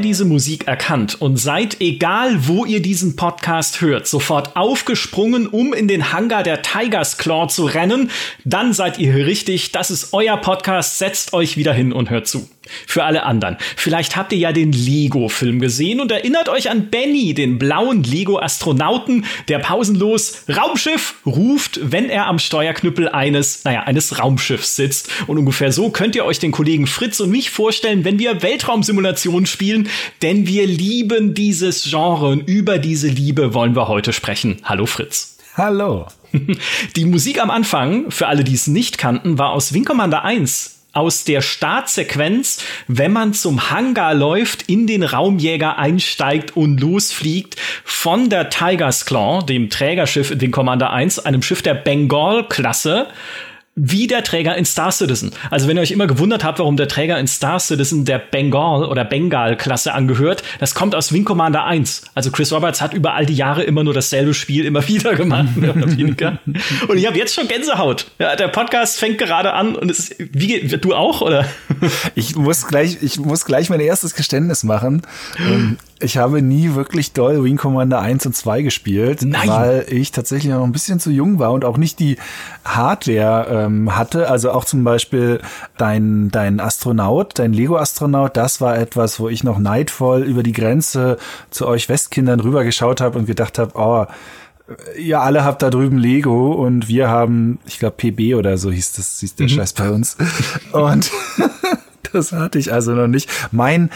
ihr diese Musik erkannt und seid, egal wo ihr diesen Podcast hört, sofort aufgesprungen, um in den Hangar der Tigers Claw zu rennen, dann seid ihr richtig. Das ist euer Podcast. Setzt euch wieder hin und hört zu. Für alle anderen. Vielleicht habt ihr ja den Lego-Film gesehen und erinnert euch an Benny, den blauen Lego-Astronauten, der pausenlos Raumschiff ruft, wenn er am Steuerknüppel eines, naja, eines Raumschiffs sitzt. Und ungefähr so könnt ihr euch den Kollegen Fritz und mich vorstellen, wenn wir Weltraumsimulationen spielen, denn wir lieben dieses Genre und über diese Liebe wollen wir heute sprechen. Hallo Fritz. Hallo. Die Musik am Anfang, für alle, die es nicht kannten, war aus Wing Commander 1 aus der Startsequenz, wenn man zum Hangar läuft, in den Raumjäger einsteigt und losfliegt von der Tiger's Claw, dem Trägerschiff den Commander 1, einem Schiff der Bengal-Klasse wie der Träger in Star Citizen. Also wenn ihr euch immer gewundert habt, warum der Träger in Star Citizen der Bengal oder Bengal-Klasse angehört, das kommt aus Wing Commander 1. Also Chris Roberts hat über all die Jahre immer nur dasselbe Spiel immer wieder gemacht. Und ich habe jetzt schon Gänsehaut. Ja, der Podcast fängt gerade an und es wie du auch, oder? Ich muss gleich, ich muss gleich mein erstes Geständnis machen. Ich habe nie wirklich doll Wing Commander 1 und 2 gespielt, Nein. weil ich tatsächlich noch ein bisschen zu jung war und auch nicht die Hardware ähm, hatte. Also auch zum Beispiel dein, dein Astronaut, dein Lego-Astronaut, das war etwas, wo ich noch neidvoll über die Grenze zu euch Westkindern rübergeschaut habe und gedacht habe, oh, ihr alle habt da drüben Lego und wir haben, ich glaube, PB oder so hieß das, hieß der mhm. Scheiß bei uns. Und das hatte ich also noch nicht. Mein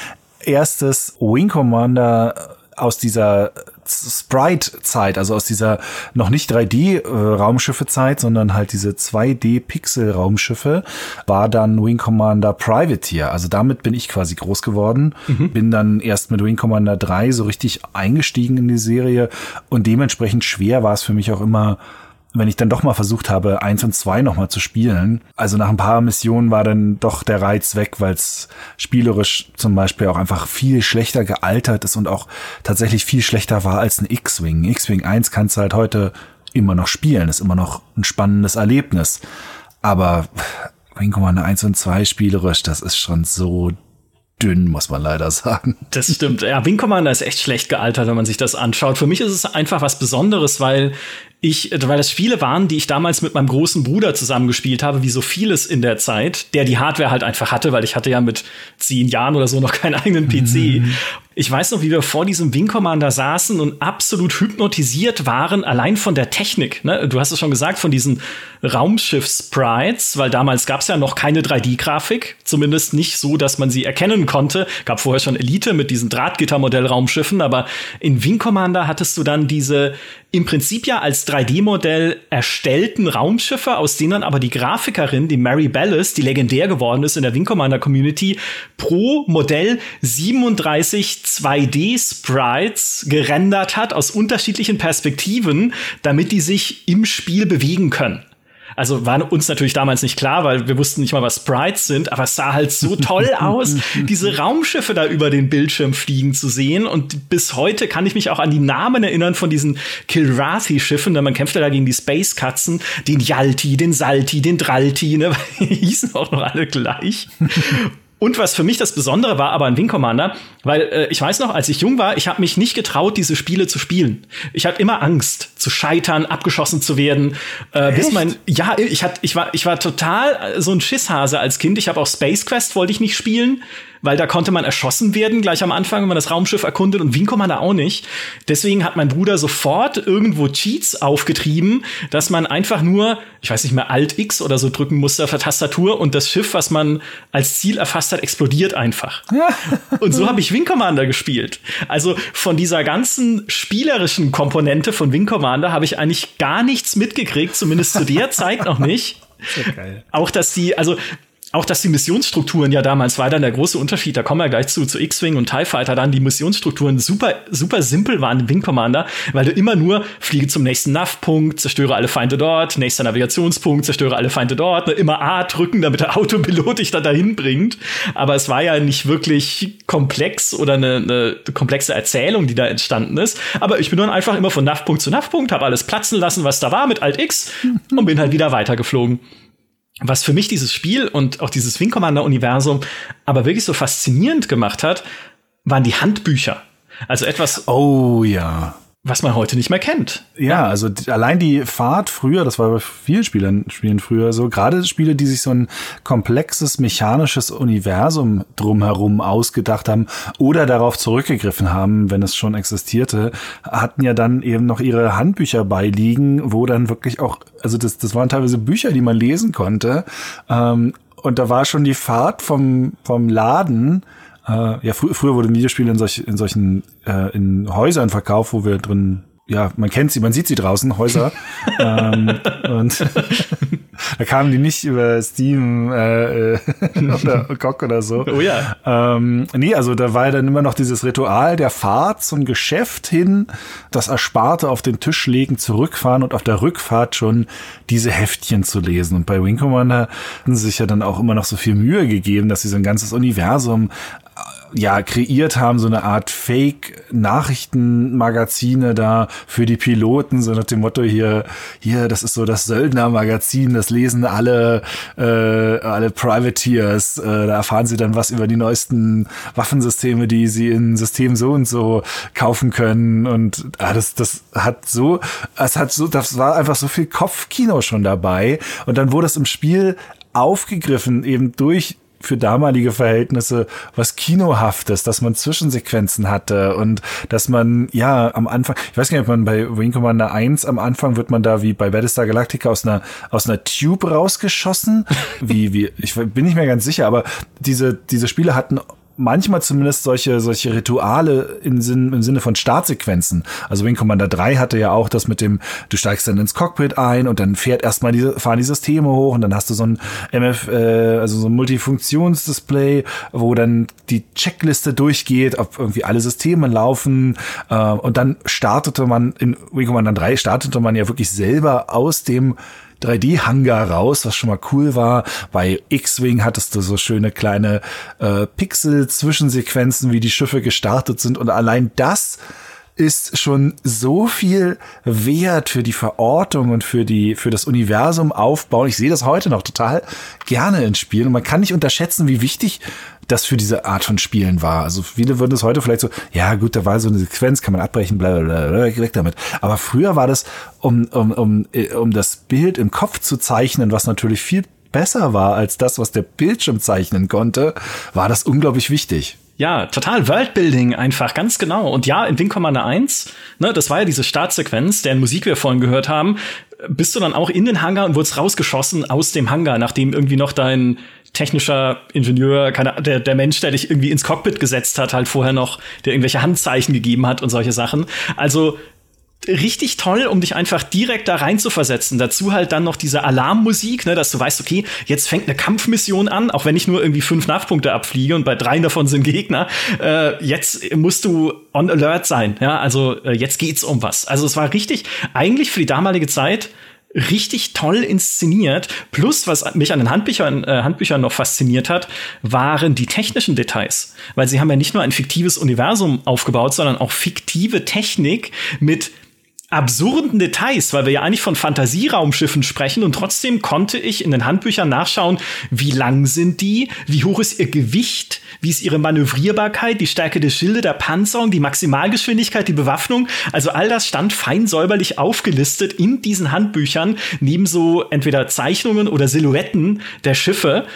erstes Wing Commander aus dieser Sprite-Zeit, also aus dieser noch nicht 3D-Raumschiffe-Zeit, sondern halt diese 2D-Pixel-Raumschiffe, war dann Wing Commander Privateer. Also damit bin ich quasi groß geworden. Mhm. Bin dann erst mit Wing Commander 3 so richtig eingestiegen in die Serie und dementsprechend schwer war es für mich auch immer, wenn ich dann doch mal versucht habe, eins und zwei nochmal zu spielen, also nach ein paar Missionen war dann doch der Reiz weg, weil es spielerisch zum Beispiel auch einfach viel schlechter gealtert ist und auch tatsächlich viel schlechter war als ein X-Wing. X-Wing 1 kannst du halt heute immer noch spielen, ist immer noch ein spannendes Erlebnis. Aber Wing Commander 1 und 2 spielerisch, das ist schon so dünn, muss man leider sagen. Das stimmt. Ja, Wing Commander ist echt schlecht gealtert, wenn man sich das anschaut. Für mich ist es einfach was Besonderes, weil ich, weil das Spiele waren, die ich damals mit meinem großen Bruder zusammengespielt habe, wie so vieles in der Zeit, der die Hardware halt einfach hatte, weil ich hatte ja mit zehn Jahren oder so noch keinen eigenen PC. Mhm. Ich weiß noch, wie wir vor diesem Wing Commander saßen und absolut hypnotisiert waren, allein von der Technik. Ne? Du hast es schon gesagt, von diesen Raumschiff-Sprites, weil damals gab es ja noch keine 3D-Grafik, zumindest nicht so, dass man sie erkennen konnte. Gab vorher schon Elite mit diesen Drahtgittermodell-Raumschiffen, aber in Wing Commander hattest du dann diese im Prinzip ja als 3D-Modell erstellten Raumschiffe, aus denen aber die Grafikerin, die Mary Bellis, die legendär geworden ist in der Wing Commander Community, pro Modell 37 2D-Sprites gerendert hat aus unterschiedlichen Perspektiven, damit die sich im Spiel bewegen können. Also war uns natürlich damals nicht klar, weil wir wussten nicht mal, was Sprites sind, aber es sah halt so toll aus, diese Raumschiffe da über den Bildschirm fliegen zu sehen. Und bis heute kann ich mich auch an die Namen erinnern von diesen Kilrathi-Schiffen, denn man kämpfte da gegen die Space-Katzen, den Yalti, den Salti, den Dralti, ne? Die hießen auch noch alle gleich. Und was für mich das Besondere war, aber ein Wing Commander, weil äh, ich weiß noch, als ich jung war, ich habe mich nicht getraut, diese Spiele zu spielen. Ich hatte immer Angst, zu scheitern, abgeschossen zu werden. Äh, bis mein, ja, ich hatte, ich war, ich war total äh, so ein Schisshase als Kind. Ich habe auch Space Quest wollte ich nicht spielen weil da konnte man erschossen werden gleich am Anfang, wenn man das Raumschiff erkundet und Wien Commander auch nicht. Deswegen hat mein Bruder sofort irgendwo Cheats aufgetrieben, dass man einfach nur, ich weiß nicht mehr, Alt X oder so drücken musste auf der Tastatur und das Schiff, was man als Ziel erfasst hat, explodiert einfach. und so habe ich Wing Commander gespielt. Also von dieser ganzen spielerischen Komponente von Wing Commander habe ich eigentlich gar nichts mitgekriegt, zumindest zu der Zeit noch nicht. Auch dass die, also auch dass die Missionsstrukturen ja damals war dann der große Unterschied, da kommen wir gleich zu, zu X-Wing und TIE Fighter dann, die Missionsstrukturen super, super simpel waren im Wing Commander, weil du immer nur fliege zum nächsten Nav-Punkt, zerstöre alle Feinde dort, nächster Navigationspunkt, zerstöre alle Feinde dort, ne, immer A drücken, damit der Autopilot dich da dahin bringt. Aber es war ja nicht wirklich komplex oder eine, eine komplexe Erzählung, die da entstanden ist. Aber ich bin dann einfach immer von Nav-Punkt zu Nav-Punkt, habe alles platzen lassen, was da war mit Alt X und bin halt wieder weitergeflogen was für mich dieses Spiel und auch dieses Wing Commander Universum aber wirklich so faszinierend gemacht hat, waren die Handbücher. Also etwas. Oh ja was man heute nicht mehr kennt. Ja, also allein die Fahrt früher, das war bei vielen Spielern, Spielen früher so, gerade Spiele, die sich so ein komplexes mechanisches Universum drumherum ausgedacht haben oder darauf zurückgegriffen haben, wenn es schon existierte, hatten ja dann eben noch ihre Handbücher beiliegen, wo dann wirklich auch, also das, das waren teilweise Bücher, die man lesen konnte. Ähm, und da war schon die Fahrt vom, vom Laden äh, ja, fr früher wurde ein Videospiel in, solch, in solchen äh, in Häusern verkauft, wo wir drin ja, man kennt sie, man sieht sie draußen, Häuser. ähm, und da kamen die nicht über Steam äh, oder GOG oder so. Oh ja. Ähm, nee, also da war ja dann immer noch dieses Ritual der Fahrt zum Geschäft hin, das Ersparte auf den Tisch legen, zurückfahren und auf der Rückfahrt schon diese Heftchen zu lesen. Und bei Wing Commander hatten sie sich ja dann auch immer noch so viel Mühe gegeben, dass sie so ein ganzes Universum ja kreiert haben, so eine Art Fake-Nachrichtenmagazine da für die Piloten, so nach dem Motto hier, hier, das ist so das Söldner-Magazin, das lesen alle, äh, alle Privateers, äh, da erfahren sie dann was über die neuesten Waffensysteme, die sie in System so und so kaufen können. Und ah, das, das hat so, es hat so, das war einfach so viel Kopfkino schon dabei. Und dann wurde es im Spiel aufgegriffen, eben durch für damalige Verhältnisse was Kinohaftes, dass man Zwischensequenzen hatte und dass man, ja, am Anfang, ich weiß gar nicht, ob man bei Wing Commander 1 am Anfang wird man da wie bei Battlestar Galactica aus einer, aus einer Tube rausgeschossen. wie, wie, ich bin nicht mehr ganz sicher, aber diese, diese Spiele hatten manchmal zumindest solche, solche Rituale im, Sinn, im Sinne von Startsequenzen. Also Wing Commander 3 hatte ja auch das mit dem, du steigst dann ins Cockpit ein und dann fährt erstmal diese, fahren die Systeme hoch und dann hast du so ein MF, äh, also so ein Multifunktionsdisplay, wo dann die Checkliste durchgeht, ob irgendwie alle Systeme laufen. Äh, und dann startete man in Wing Commander 3 startete man ja wirklich selber aus dem 3D-Hangar raus, was schon mal cool war. Bei X-Wing hattest du so schöne kleine äh, Pixel-Zwischensequenzen, wie die Schiffe gestartet sind. Und allein das ist schon so viel wert für die Verortung und für die für das Universum aufbauen. Ich sehe das heute noch total gerne in Spielen und man kann nicht unterschätzen, wie wichtig das für diese Art von Spielen war. Also viele würden es heute vielleicht so, ja gut, da war so eine Sequenz, kann man abbrechen, bla bla bla, weg damit. Aber früher war das, um, um, um, um das Bild im Kopf zu zeichnen, was natürlich viel besser war als das, was der Bildschirm zeichnen konnte, war das unglaublich wichtig. Ja, total Worldbuilding einfach, ganz genau. Und ja, in Wing Commander 1, ne, das war ja diese Startsequenz, deren Musik wir vorhin gehört haben, bist du dann auch in den Hangar und wurdest rausgeschossen aus dem Hangar, nachdem irgendwie noch dein technischer Ingenieur, keine, der, der Mensch, der dich irgendwie ins Cockpit gesetzt hat, halt vorher noch, der irgendwelche Handzeichen gegeben hat und solche Sachen. Also richtig toll, um dich einfach direkt da rein zu versetzen. Dazu halt dann noch diese Alarmmusik, ne, dass du weißt, okay, jetzt fängt eine Kampfmission an, auch wenn ich nur irgendwie fünf Nachpunkte abfliege und bei dreien davon sind Gegner. Äh, jetzt musst du on alert sein, ja, also äh, jetzt geht's um was. Also es war richtig, eigentlich für die damalige Zeit richtig toll inszeniert. Plus, was mich an den Handbüchern, äh, Handbüchern noch fasziniert hat, waren die technischen Details. Weil sie haben ja nicht nur ein fiktives Universum aufgebaut, sondern auch fiktive Technik mit absurden Details, weil wir ja eigentlich von Fantasieraumschiffen sprechen und trotzdem konnte ich in den Handbüchern nachschauen, wie lang sind die, wie hoch ist ihr Gewicht, wie ist ihre Manövrierbarkeit, die Stärke der Schilde, der Panzerung, die Maximalgeschwindigkeit, die Bewaffnung. Also all das stand fein säuberlich aufgelistet in diesen Handbüchern, neben so entweder Zeichnungen oder Silhouetten der Schiffe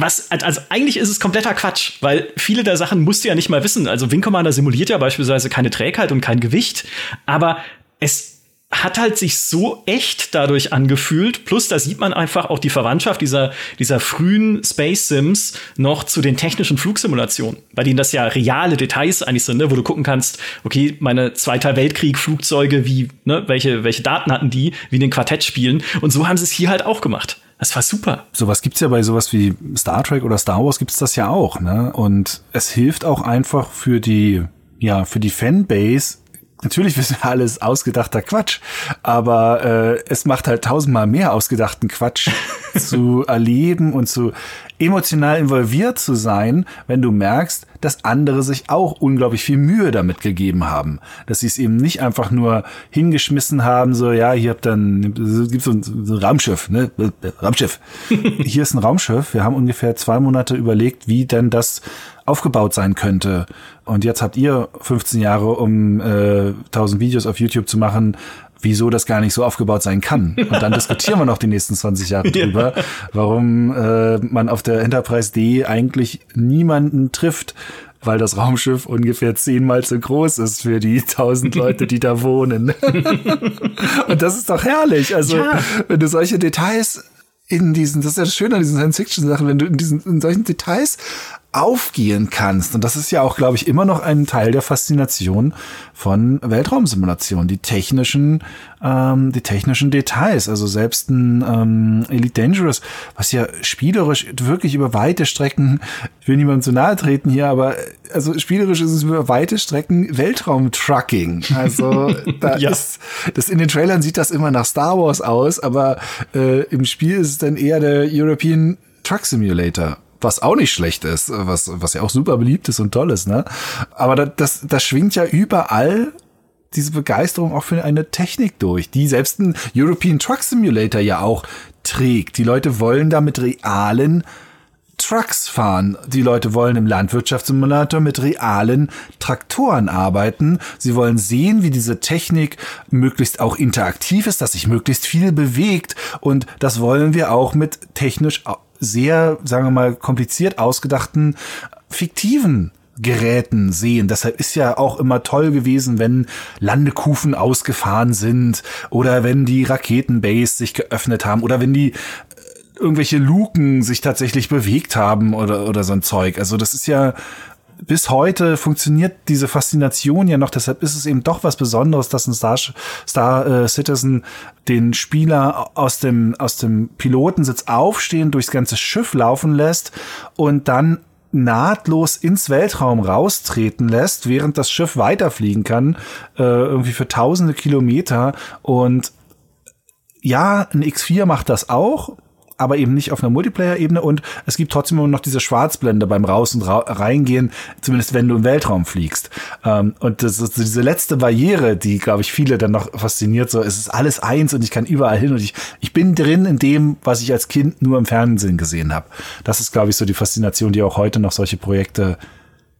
was, also eigentlich ist es kompletter Quatsch, weil viele der Sachen musst du ja nicht mal wissen. Also Wing Commander simuliert ja beispielsweise keine Trägheit und kein Gewicht, aber es hat halt sich so echt dadurch angefühlt. Plus, da sieht man einfach auch die Verwandtschaft dieser, dieser frühen Space Sims noch zu den technischen Flugsimulationen, bei denen das ja reale Details eigentlich sind, ne? wo du gucken kannst, okay, meine Zweiter Weltkrieg-Flugzeuge, wie, ne, welche, welche Daten hatten die, wie in den Quartett spielen. Und so haben sie es hier halt auch gemacht. Das war super. Sowas gibt's ja bei sowas wie Star Trek oder Star Wars gibt's das ja auch, ne? Und es hilft auch einfach für die, ja, für die Fanbase natürlich wissen wir alles ausgedachter Quatsch, aber äh, es macht halt tausendmal mehr ausgedachten Quatsch zu erleben und zu emotional involviert zu sein, wenn du merkst, dass andere sich auch unglaublich viel Mühe damit gegeben haben. Dass sie es eben nicht einfach nur hingeschmissen haben, so, ja, hier habt dann, gibt so ein, so ein Raumschiff, ne? Raumschiff. hier ist ein Raumschiff. Wir haben ungefähr zwei Monate überlegt, wie denn das aufgebaut sein könnte. Und jetzt habt ihr 15 Jahre, um äh, 1000 Videos auf YouTube zu machen, wieso das gar nicht so aufgebaut sein kann. Und dann diskutieren wir noch die nächsten 20 Jahre drüber, ja. warum äh, man auf der Enterprise D eigentlich niemanden trifft, weil das Raumschiff ungefähr zehnmal zu groß ist für die tausend Leute, die da wohnen. Und das ist doch herrlich. Also, ja. wenn du solche Details in diesen, das ist ja das Schöne an diesen Science-Fiction-Sachen, wenn du in diesen, in solchen Details aufgehen kannst. Und das ist ja auch, glaube ich, immer noch ein Teil der Faszination von Weltraumsimulationen. Die technischen, ähm, die technischen Details. Also selbst ein ähm, Elite Dangerous, was ja spielerisch wirklich über weite Strecken, ich will niemandem zu nahe treten hier, aber also spielerisch ist es über weite Strecken Weltraumtrucking. Also da ja. ist, das in den Trailern sieht das immer nach Star Wars aus, aber äh, im Spiel ist es dann eher der European Truck Simulator was auch nicht schlecht ist, was, was ja auch super beliebt ist und toll ist, ne? Aber das, das, das schwingt ja überall diese Begeisterung auch für eine Technik durch, die selbst ein European Truck Simulator ja auch trägt. Die Leute wollen da mit realen Trucks fahren. Die Leute wollen im Landwirtschaftssimulator mit realen Traktoren arbeiten. Sie wollen sehen, wie diese Technik möglichst auch interaktiv ist, dass sich möglichst viel bewegt. Und das wollen wir auch mit technisch sehr, sagen wir mal, kompliziert ausgedachten fiktiven Geräten sehen. Deshalb ist ja auch immer toll gewesen, wenn Landekufen ausgefahren sind oder wenn die Raketenbase sich geöffnet haben oder wenn die äh, irgendwelche Luken sich tatsächlich bewegt haben oder, oder so ein Zeug. Also das ist ja bis heute funktioniert diese Faszination ja noch. Deshalb ist es eben doch was Besonderes, dass ein Star, Star äh, Citizen den Spieler aus dem, aus dem Pilotensitz aufstehen, durchs ganze Schiff laufen lässt und dann nahtlos ins Weltraum raustreten lässt, während das Schiff weiterfliegen kann, äh, irgendwie für tausende Kilometer. Und ja, ein X4 macht das auch, aber eben nicht auf einer Multiplayer-Ebene und es gibt trotzdem immer noch diese Schwarzblende beim Raus- und Ra Reingehen, zumindest wenn du im Weltraum fliegst. Ähm, und das ist diese letzte Barriere, die, glaube ich, viele dann noch fasziniert, so, es ist alles eins und ich kann überall hin und ich, ich bin drin in dem, was ich als Kind nur im Fernsehen gesehen habe. Das ist, glaube ich, so die Faszination, die auch heute noch solche Projekte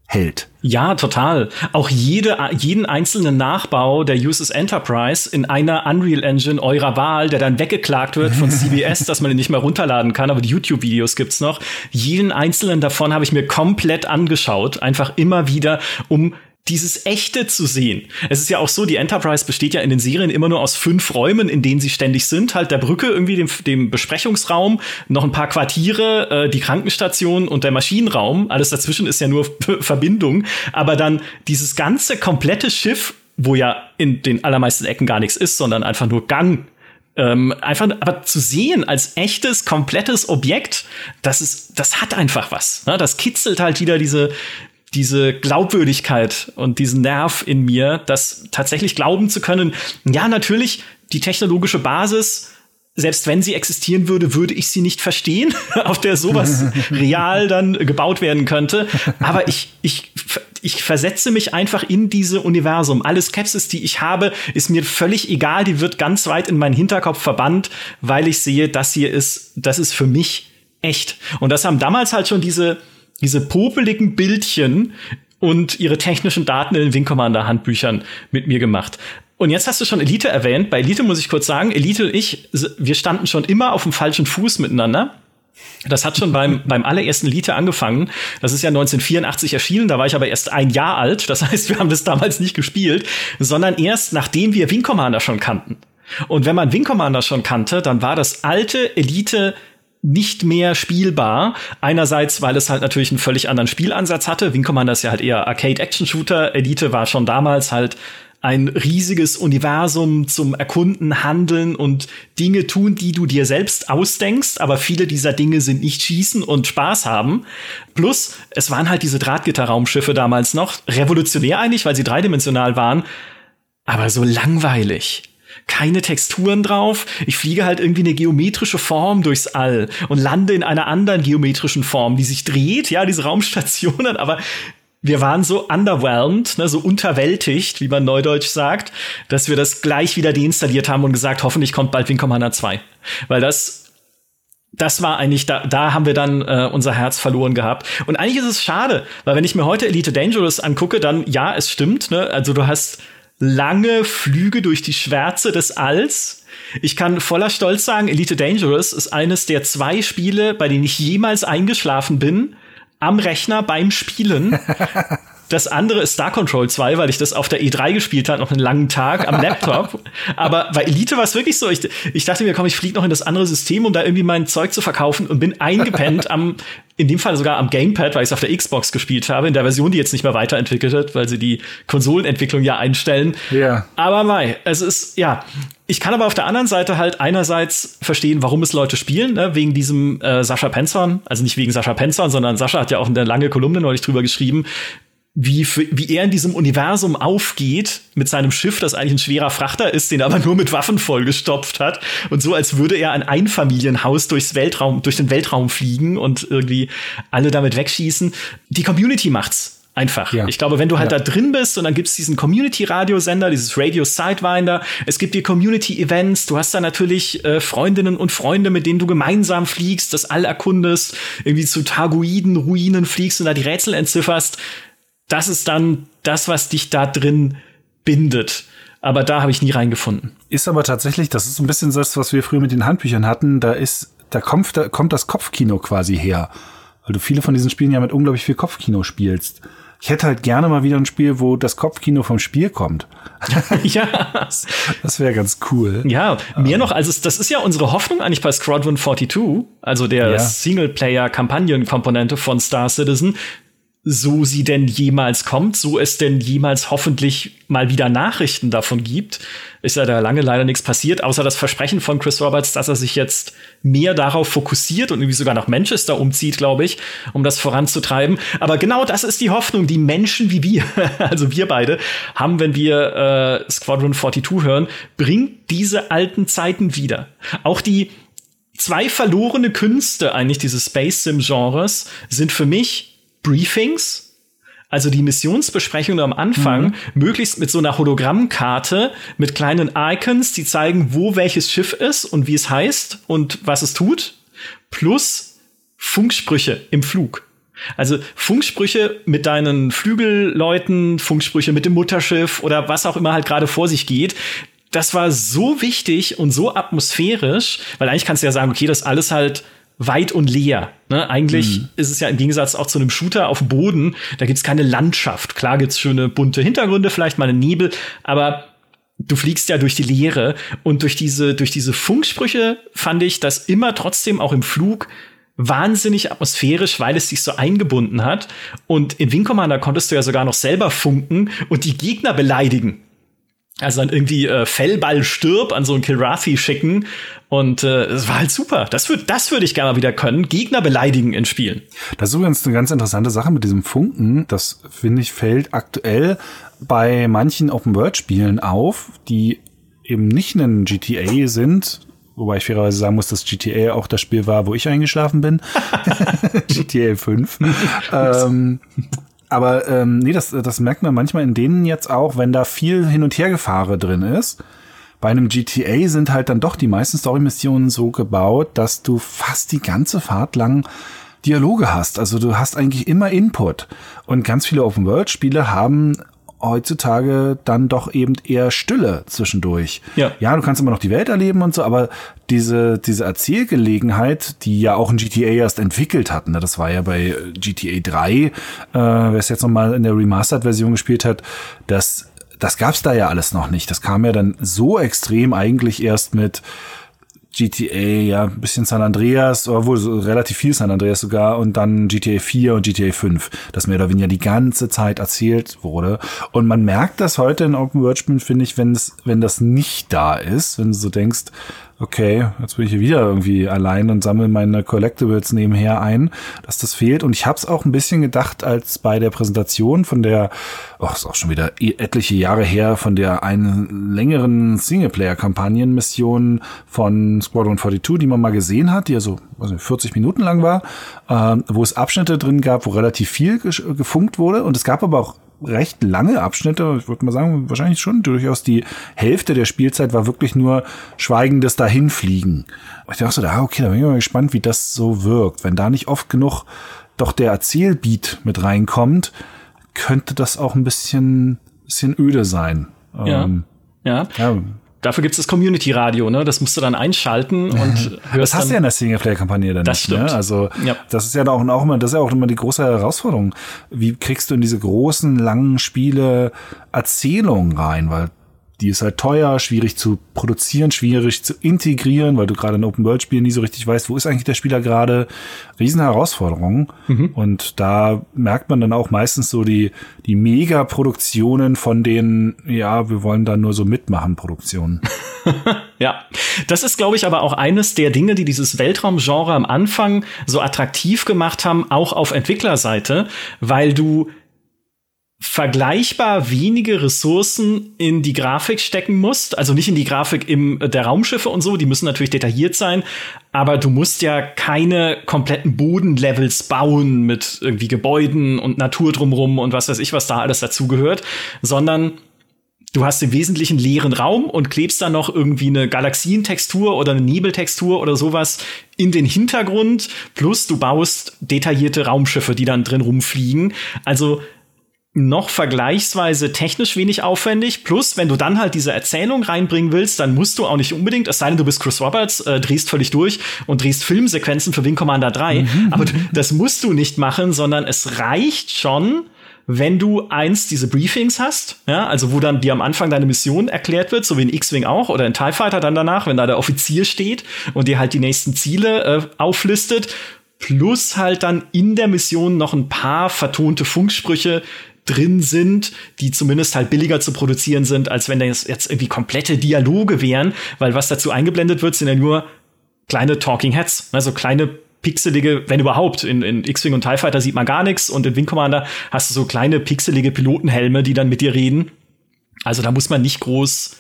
hält. Ja, total. Auch jede, jeden einzelnen Nachbau der USS Enterprise in einer Unreal Engine eurer Wahl, der dann weggeklagt wird von CBS, dass man ihn nicht mehr runterladen kann, aber die YouTube-Videos gibt's noch. Jeden einzelnen davon habe ich mir komplett angeschaut, einfach immer wieder, um dieses Echte zu sehen. Es ist ja auch so, die Enterprise besteht ja in den Serien immer nur aus fünf Räumen, in denen sie ständig sind. Halt der Brücke, irgendwie dem, dem Besprechungsraum, noch ein paar Quartiere, äh, die Krankenstation und der Maschinenraum. Alles dazwischen ist ja nur Verbindung. Aber dann dieses ganze komplette Schiff, wo ja in den allermeisten Ecken gar nichts ist, sondern einfach nur Gang ähm, einfach, aber zu sehen als echtes, komplettes Objekt, das ist, das hat einfach was. Ne? Das kitzelt halt wieder diese, diese Glaubwürdigkeit und diesen Nerv in mir, das tatsächlich glauben zu können. Ja, natürlich, die technologische Basis, selbst wenn sie existieren würde, würde ich sie nicht verstehen, auf der sowas real dann gebaut werden könnte. Aber ich, ich, ich versetze mich einfach in diese Universum. Alle Skepsis, die ich habe, ist mir völlig egal. Die wird ganz weit in meinen Hinterkopf verbannt, weil ich sehe, das hier ist, das ist für mich echt. Und das haben damals halt schon diese, diese popeligen Bildchen und ihre technischen Daten in den Wing Commander Handbüchern mit mir gemacht. Und jetzt hast du schon Elite erwähnt. Bei Elite muss ich kurz sagen, Elite und ich, wir standen schon immer auf dem falschen Fuß miteinander. Das hat schon beim, beim allerersten Elite angefangen. Das ist ja 1984 erschienen, da war ich aber erst ein Jahr alt. Das heißt, wir haben das damals nicht gespielt, sondern erst nachdem wir Wing Commander schon kannten. Und wenn man Wing Commander schon kannte, dann war das alte Elite nicht mehr spielbar. Einerseits, weil es halt natürlich einen völlig anderen Spielansatz hatte. Wing Commander ist ja halt eher Arcade-Action-Shooter. Elite war schon damals halt ein riesiges Universum zum Erkunden, Handeln und Dinge tun, die du dir selbst ausdenkst, aber viele dieser Dinge sind nicht schießen und Spaß haben. Plus, es waren halt diese Drahtgitterraumschiffe damals noch, revolutionär eigentlich, weil sie dreidimensional waren, aber so langweilig keine Texturen drauf. Ich fliege halt irgendwie eine geometrische Form durchs All und lande in einer anderen geometrischen Form, die sich dreht, ja, diese Raumstationen, aber wir waren so underwhelmed, ne, so unterwältigt, wie man neudeutsch sagt, dass wir das gleich wieder deinstalliert haben und gesagt, hoffentlich kommt bald Wing Commander 2. Weil das das war eigentlich, da, da haben wir dann äh, unser Herz verloren gehabt. Und eigentlich ist es schade, weil wenn ich mir heute Elite Dangerous angucke, dann ja, es stimmt. Ne? Also du hast lange Flüge durch die Schwärze des Alls. Ich kann voller Stolz sagen, Elite Dangerous ist eines der zwei Spiele, bei denen ich jemals eingeschlafen bin am Rechner beim Spielen. Das andere ist Star Control 2, weil ich das auf der E3 gespielt habe, noch einen langen Tag am Laptop. Aber bei Elite war es wirklich so. Ich, ich dachte mir, komm, ich fliege noch in das andere System, um da irgendwie mein Zeug zu verkaufen und bin eingepennt am, in dem Fall sogar am Gamepad, weil ich es auf der Xbox gespielt habe, in der Version, die jetzt nicht mehr weiterentwickelt wird, weil sie die Konsolenentwicklung ja einstellen. Ja. Aber mei, es ist, ja. Ich kann aber auf der anderen Seite halt einerseits verstehen, warum es Leute spielen, ne? wegen diesem äh, Sascha Penzorn, also nicht wegen Sascha Penzorn, sondern Sascha hat ja auch eine lange Kolumne neulich drüber geschrieben, wie, für, wie er in diesem Universum aufgeht mit seinem Schiff, das eigentlich ein schwerer Frachter ist, den er aber nur mit Waffen vollgestopft hat. Und so, als würde er ein Einfamilienhaus durchs Weltraum, durch den Weltraum fliegen und irgendwie alle damit wegschießen. Die Community macht's. Einfach. Ja. Ich glaube, wenn du halt ja. da drin bist und dann gibt's diesen Community-Radiosender, dieses Radio Sidewinder, es gibt die Community-Events, du hast da natürlich äh, Freundinnen und Freunde, mit denen du gemeinsam fliegst, das All erkundest, irgendwie zu Targoiden, Ruinen fliegst und da die Rätsel entzifferst das ist dann das, was dich da drin bindet. Aber da habe ich nie reingefunden. Ist aber tatsächlich, das ist ein bisschen das, was wir früher mit den Handbüchern hatten. Da ist, da kommt, da kommt das Kopfkino quasi her. Weil du viele von diesen Spielen ja mit unglaublich viel Kopfkino spielst. Ich hätte halt gerne mal wieder ein Spiel, wo das Kopfkino vom Spiel kommt. ja. Das wäre ganz cool. Ja, mehr ähm. noch, also das ist ja unsere Hoffnung eigentlich bei Squadron 42, also der ja. Singleplayer-Kampagnenkomponente von Star Citizen, so sie denn jemals kommt, so es denn jemals hoffentlich mal wieder Nachrichten davon gibt, ist ja da lange leider nichts passiert, außer das Versprechen von Chris Roberts, dass er sich jetzt mehr darauf fokussiert und irgendwie sogar nach Manchester umzieht, glaube ich, um das voranzutreiben. Aber genau das ist die Hoffnung, die Menschen wie wir, also wir beide, haben, wenn wir äh, Squadron 42 hören, bringt diese alten Zeiten wieder. Auch die zwei verlorene Künste eigentlich dieses Space Sim Genres sind für mich Briefings, also die Missionsbesprechungen am Anfang, mhm. möglichst mit so einer Hologrammkarte mit kleinen Icons, die zeigen, wo welches Schiff ist und wie es heißt und was es tut, plus Funksprüche im Flug. Also Funksprüche mit deinen Flügelleuten, Funksprüche mit dem Mutterschiff oder was auch immer halt gerade vor sich geht. Das war so wichtig und so atmosphärisch, weil eigentlich kannst du ja sagen, okay, das alles halt weit und leer. Ne? Eigentlich mhm. ist es ja im Gegensatz auch zu einem Shooter auf dem Boden, da gibt's keine Landschaft. Klar gibt's schöne bunte Hintergründe, vielleicht mal einen Nebel, aber du fliegst ja durch die Leere und durch diese, durch diese Funksprüche fand ich das immer trotzdem auch im Flug wahnsinnig atmosphärisch, weil es sich so eingebunden hat. Und in Wing Commander konntest du ja sogar noch selber funken und die Gegner beleidigen. Also dann irgendwie äh, Fellball stirb an so einen Kilrathi schicken und äh, es war halt super. Das würde das würde ich gerne mal wieder können. Gegner beleidigen in Spielen. Das ist übrigens eine ganz interessante Sache mit diesem Funken. Das finde ich fällt aktuell bei manchen Open World Spielen auf, die eben nicht ein GTA sind, wobei ich fairerweise sagen muss, dass GTA auch das Spiel war, wo ich eingeschlafen bin. GTA 5. ähm, aber ähm, nee, das, das merkt man manchmal in denen jetzt auch, wenn da viel Hin- und Hergefahre drin ist. Bei einem GTA sind halt dann doch die meisten Story-Missionen so gebaut, dass du fast die ganze Fahrt lang Dialoge hast. Also du hast eigentlich immer Input. Und ganz viele Open-World-Spiele haben heutzutage dann doch eben eher Stille zwischendurch. Ja. ja, du kannst immer noch die Welt erleben und so, aber diese, diese Erzählgelegenheit, die ja auch ein GTA erst entwickelt hat, ne, das war ja bei GTA 3, äh, wer es jetzt nochmal in der Remastered-Version gespielt hat, das, das gab's da ja alles noch nicht. Das kam ja dann so extrem eigentlich erst mit GTA, ja, ein bisschen San Andreas, obwohl so relativ viel San Andreas sogar, und dann GTA 4 und GTA 5, das mehr oder weniger die ganze Zeit erzählt wurde. Und man merkt das heute in Open World Spielen, finde ich, wenn es, wenn das nicht da ist, wenn du so denkst, okay, jetzt bin ich hier wieder irgendwie allein und sammle meine Collectibles nebenher ein, dass das fehlt. Und ich habe es auch ein bisschen gedacht, als bei der Präsentation von der, oh, ist auch schon wieder etliche Jahre her, von der einen längeren Singleplayer-Kampagnenmission von Squadron 42, die man mal gesehen hat, die ja so nicht, 40 Minuten lang war, äh, wo es Abschnitte drin gab, wo relativ viel gefunkt wurde. Und es gab aber auch recht lange Abschnitte. Ich würde mal sagen, wahrscheinlich schon durchaus die Hälfte der Spielzeit war wirklich nur schweigendes Dahinfliegen. Und ich dachte so, ah, okay, da bin ich mal gespannt, wie das so wirkt. Wenn da nicht oft genug doch der Erzählbeat mit reinkommt, könnte das auch ein bisschen, bisschen öde sein. Ja. Ähm, ja. ja. Dafür gibt es das Community-Radio, ne? Das musst du dann einschalten und hörst Das hast du ja in der Singleplayer-Kampagne dann das nicht, ne? stimmt. Ne? Also ja. das ist ja auch, auch immer, das ist ja auch immer die große Herausforderung. Wie kriegst du in diese großen, langen Spiele Erzählungen rein? Weil die ist halt teuer, schwierig zu produzieren, schwierig zu integrieren, weil du gerade in Open-World-Spielen nie so richtig weißt, wo ist eigentlich der Spieler gerade. Riesen Herausforderung. Mhm. Und da merkt man dann auch meistens so die, die Mega-Produktionen von den, ja, wir wollen da nur so mitmachen, Produktionen. ja, das ist, glaube ich, aber auch eines der Dinge, die dieses Weltraumgenre am Anfang so attraktiv gemacht haben, auch auf Entwicklerseite, weil du vergleichbar wenige Ressourcen in die Grafik stecken musst. Also nicht in die Grafik im, der Raumschiffe und so, die müssen natürlich detailliert sein, aber du musst ja keine kompletten Bodenlevels bauen mit irgendwie Gebäuden und Natur drumrum und was weiß ich, was da alles dazugehört, sondern du hast im Wesentlichen leeren Raum und klebst dann noch irgendwie eine Galaxientextur oder eine Nebeltextur oder sowas in den Hintergrund, plus du baust detaillierte Raumschiffe, die dann drin rumfliegen. Also noch vergleichsweise technisch wenig aufwendig. Plus, wenn du dann halt diese Erzählung reinbringen willst, dann musst du auch nicht unbedingt, es sei denn, du bist Chris Roberts, äh, drehst völlig durch und drehst Filmsequenzen für Wing Commander 3. Mhm. Aber das musst du nicht machen, sondern es reicht schon, wenn du eins diese Briefings hast, ja, also wo dann dir am Anfang deine Mission erklärt wird, so wie in X-Wing auch oder in TIE Fighter dann danach, wenn da der Offizier steht und dir halt die nächsten Ziele äh, auflistet, plus halt dann in der Mission noch ein paar vertonte Funksprüche, drin sind, die zumindest halt billiger zu produzieren sind, als wenn das jetzt irgendwie komplette Dialoge wären, weil was dazu eingeblendet wird, sind ja nur kleine Talking Heads, also kleine pixelige, wenn überhaupt, in, in X-Wing und TIE Fighter sieht man gar nichts und in Wing Commander hast du so kleine pixelige Pilotenhelme, die dann mit dir reden. Also da muss man nicht groß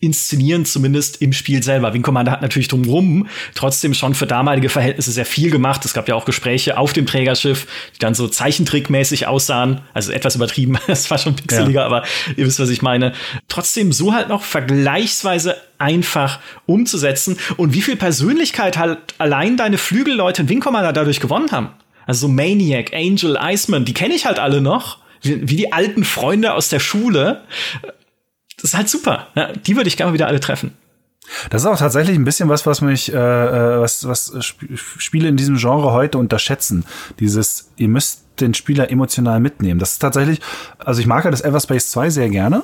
inszenieren, zumindest im Spiel selber. Wing Commander hat natürlich drumrum trotzdem schon für damalige Verhältnisse sehr viel gemacht. Es gab ja auch Gespräche auf dem Trägerschiff, die dann so zeichentrickmäßig aussahen. Also etwas übertrieben, das war schon pixeliger, ja. aber ihr wisst, was ich meine. Trotzdem so halt noch vergleichsweise einfach umzusetzen. Und wie viel Persönlichkeit halt allein deine Flügelleute in Wing Commander dadurch gewonnen haben. Also so Maniac, Angel, Iceman, die kenne ich halt alle noch wie die alten Freunde aus der Schule das ist halt super. Ja, die würde ich gerne wieder alle treffen. Das ist auch tatsächlich ein bisschen was, was mich, äh, äh was, was Spiele in diesem Genre heute unterschätzen. Dieses, ihr müsst den Spieler emotional mitnehmen. Das ist tatsächlich, also ich mag ja das Everspace 2 sehr gerne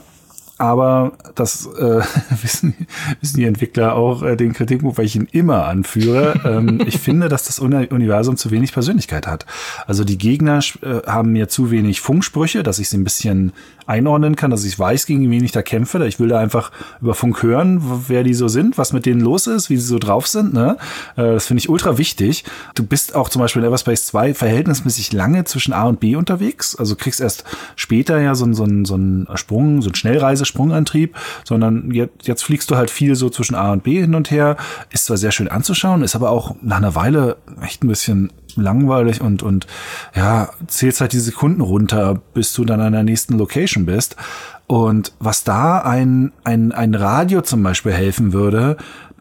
aber das äh, wissen, wissen die Entwickler auch äh, den Kritikpunkt, weil ich ihn immer anführe. ähm, ich finde, dass das Universum zu wenig Persönlichkeit hat. Also die Gegner äh, haben mir zu wenig Funksprüche, dass ich sie ein bisschen einordnen kann, dass ich weiß, gegen wen ich da kämpfe. Ich will da einfach über Funk hören, wer die so sind, was mit denen los ist, wie sie so drauf sind. Ne? Äh, das finde ich ultra wichtig. Du bist auch zum Beispiel in Everspace 2 verhältnismäßig lange zwischen A und B unterwegs. Also kriegst erst später ja so, so, so einen Sprung, so einen Schnellreise Sprungantrieb, sondern jetzt, jetzt fliegst du halt viel so zwischen A und B hin und her. Ist zwar sehr schön anzuschauen, ist aber auch nach einer Weile echt ein bisschen langweilig und, und ja, zählst halt die Sekunden runter, bis du dann an der nächsten Location bist. Und was da ein, ein, ein Radio zum Beispiel helfen würde,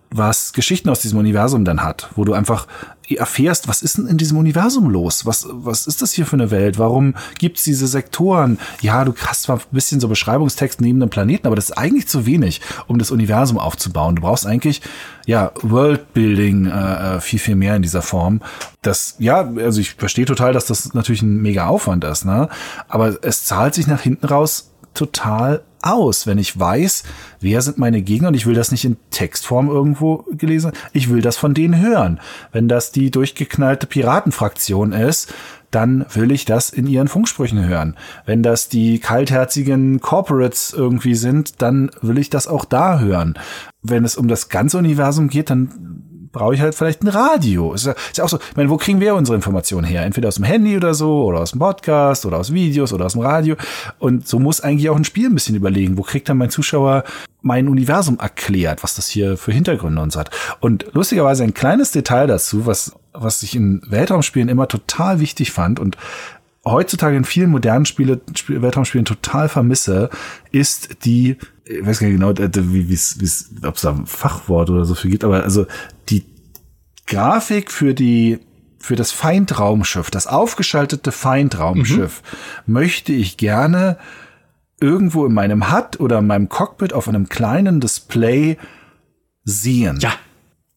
was Geschichten aus diesem Universum dann hat, wo du einfach erfährst, was ist denn in diesem Universum los? Was, was ist das hier für eine Welt? Warum gibt's diese Sektoren? Ja, du hast zwar ein bisschen so Beschreibungstext neben dem Planeten, aber das ist eigentlich zu wenig, um das Universum aufzubauen. Du brauchst eigentlich, ja, Worldbuilding äh, äh viel, viel mehr in dieser Form. Das, ja, also ich verstehe total, dass das natürlich ein mega Aufwand ist, ne? Aber es zahlt sich nach hinten raus total aus, wenn ich weiß, wer sind meine Gegner und ich will das nicht in Textform irgendwo gelesen, ich will das von denen hören. Wenn das die durchgeknallte Piratenfraktion ist, dann will ich das in ihren Funksprüchen hören. Wenn das die kaltherzigen Corporates irgendwie sind, dann will ich das auch da hören. Wenn es um das ganze Universum geht, dann brauche ich halt vielleicht ein Radio. Ist ja, ist ja auch so, ich meine, wo kriegen wir unsere Informationen her? Entweder aus dem Handy oder so, oder aus dem Podcast, oder aus Videos, oder aus dem Radio. Und so muss eigentlich auch ein Spiel ein bisschen überlegen, wo kriegt dann mein Zuschauer mein Universum erklärt, was das hier für Hintergründe uns hat. Und lustigerweise ein kleines Detail dazu, was, was ich in Weltraumspielen immer total wichtig fand und heutzutage in vielen modernen Spiele, Spiel, Weltraumspielen total vermisse, ist die, ich weiß gar nicht genau, wie es, ob es da ein Fachwort oder so für gibt, aber also Grafik für die für das Feindraumschiff, das aufgeschaltete Feindraumschiff, mhm. möchte ich gerne irgendwo in meinem HUD oder in meinem Cockpit auf einem kleinen Display sehen. Ja.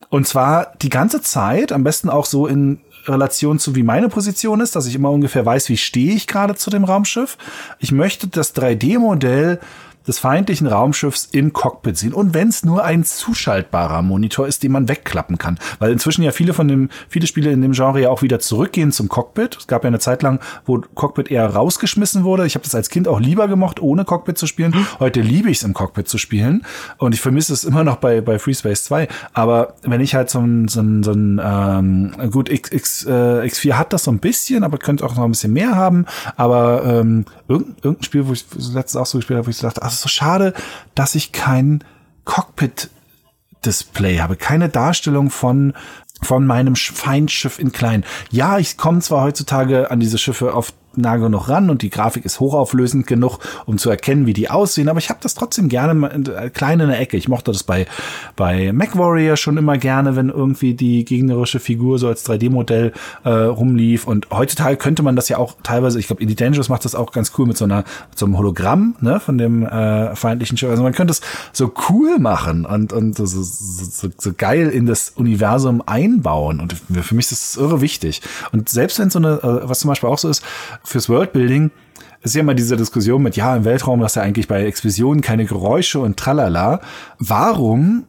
Und zwar die ganze Zeit, am besten auch so in Relation zu wie meine Position ist, dass ich immer ungefähr weiß, wie stehe ich gerade zu dem Raumschiff. Ich möchte das 3D-Modell des feindlichen Raumschiffs im Cockpit sehen. Und wenn es nur ein zuschaltbarer Monitor ist, den man wegklappen kann. Weil inzwischen ja viele von dem, viele Spiele in dem Genre ja auch wieder zurückgehen zum Cockpit. Es gab ja eine Zeit lang, wo Cockpit eher rausgeschmissen wurde. Ich habe das als Kind auch lieber gemocht, ohne Cockpit zu spielen. Heute liebe ich es im Cockpit zu spielen. Und ich vermisse es immer noch bei, bei Free Space 2. Aber wenn ich halt so ein, so ein, so ein ähm, gut, X, X, äh, X4 hat das so ein bisschen, aber könnte auch noch ein bisschen mehr haben. Aber ähm, irgendein, irgendein Spiel, wo ich letztens auch so gespielt habe, wo ich dachte, ach, ist so schade, dass ich kein Cockpit-Display habe, keine Darstellung von von meinem Feindschiff in klein. Ja, ich komme zwar heutzutage an diese Schiffe auf nah genug ran und die Grafik ist hochauflösend genug, um zu erkennen, wie die aussehen. Aber ich habe das trotzdem gerne äh, klein in der Ecke. Ich mochte das bei, bei MacWarrior schon immer gerne, wenn irgendwie die gegnerische Figur so als 3D-Modell äh, rumlief. Und heutzutage könnte man das ja auch teilweise, ich glaube, Elite Dangerous macht das auch ganz cool mit so einer mit so einem Hologramm ne, von dem äh, feindlichen Schiff. Also man könnte es so cool machen und, und so, so, so, so geil in das Universum einbauen. Und für mich ist das irre wichtig. Und selbst wenn so eine, äh, was zum Beispiel auch so ist, fürs Worldbuilding ist ja immer diese Diskussion mit, ja, im Weltraum hast du ja eigentlich bei Explosionen keine Geräusche und tralala. Warum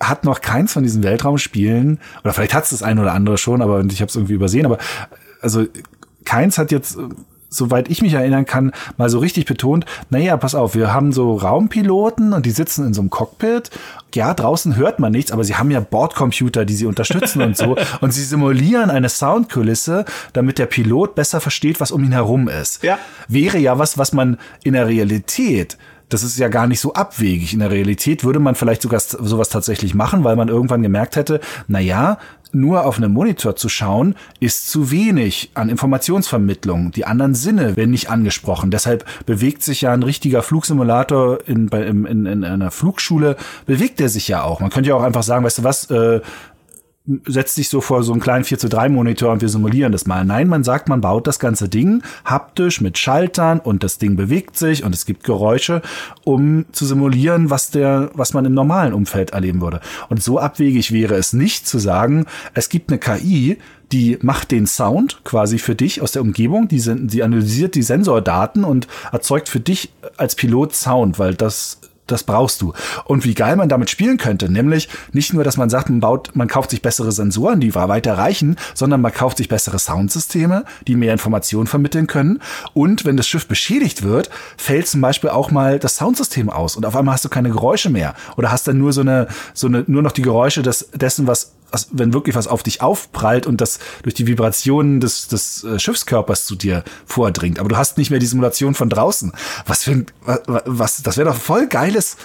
hat noch keins von diesen Weltraumspielen, oder vielleicht hat es das eine oder andere schon, aber ich habe es irgendwie übersehen, aber also keins hat jetzt soweit ich mich erinnern kann, mal so richtig betont, naja, pass auf, wir haben so Raumpiloten und die sitzen in so einem Cockpit. Ja, draußen hört man nichts, aber sie haben ja Bordcomputer, die sie unterstützen und so. Und sie simulieren eine Soundkulisse, damit der Pilot besser versteht, was um ihn herum ist. Ja. Wäre ja was, was man in der Realität das ist ja gar nicht so abwegig. In der Realität würde man vielleicht sogar sowas tatsächlich machen, weil man irgendwann gemerkt hätte, na ja, nur auf einem Monitor zu schauen, ist zu wenig an Informationsvermittlung. Die anderen Sinne werden nicht angesprochen. Deshalb bewegt sich ja ein richtiger Flugsimulator in, bei, in, in, in einer Flugschule, bewegt er sich ja auch. Man könnte ja auch einfach sagen, weißt du was, äh, setzt sich so vor so einen kleinen 4 zu 3 Monitor und wir simulieren das mal. Nein, man sagt, man baut das ganze Ding haptisch mit Schaltern und das Ding bewegt sich und es gibt Geräusche, um zu simulieren, was der, was man im normalen Umfeld erleben würde. Und so abwegig wäre es nicht zu sagen, es gibt eine KI, die macht den Sound quasi für dich aus der Umgebung, die, die analysiert die Sensordaten und erzeugt für dich als Pilot Sound, weil das das brauchst du. Und wie geil man damit spielen könnte, nämlich nicht nur, dass man sagt, man baut, man kauft sich bessere Sensoren, die weiter reichen, sondern man kauft sich bessere Soundsysteme, die mehr Informationen vermitteln können. Und wenn das Schiff beschädigt wird, fällt zum Beispiel auch mal das Soundsystem aus und auf einmal hast du keine Geräusche mehr oder hast dann nur so eine, so eine, nur noch die Geräusche des, dessen, was was, wenn wirklich was auf dich aufprallt und das durch die Vibrationen des, des äh, Schiffskörpers zu dir vordringt. Aber du hast nicht mehr die Simulation von draußen. Was für ein, was, was das wäre doch voll geiles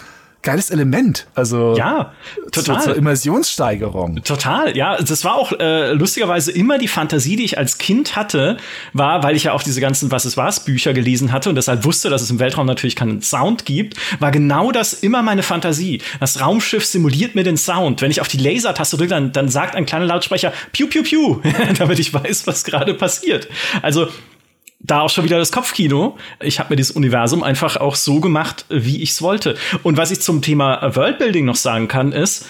geiles Element. Also ja, total. Zur, zur Immersionssteigerung. Total, ja. Das war auch äh, lustigerweise immer die Fantasie, die ich als Kind hatte, war, weil ich ja auch diese ganzen Was es was Bücher gelesen hatte und deshalb wusste, dass es im Weltraum natürlich keinen Sound gibt, war genau das immer meine Fantasie. Das Raumschiff simuliert mir den Sound. Wenn ich auf die Lasertaste drücke, dann, dann sagt ein kleiner Lautsprecher Piu Piu Piu, damit ich weiß, was gerade passiert. Also da auch schon wieder das Kopfkino. Ich habe mir dieses Universum einfach auch so gemacht, wie ich es wollte. Und was ich zum Thema Worldbuilding noch sagen kann, ist,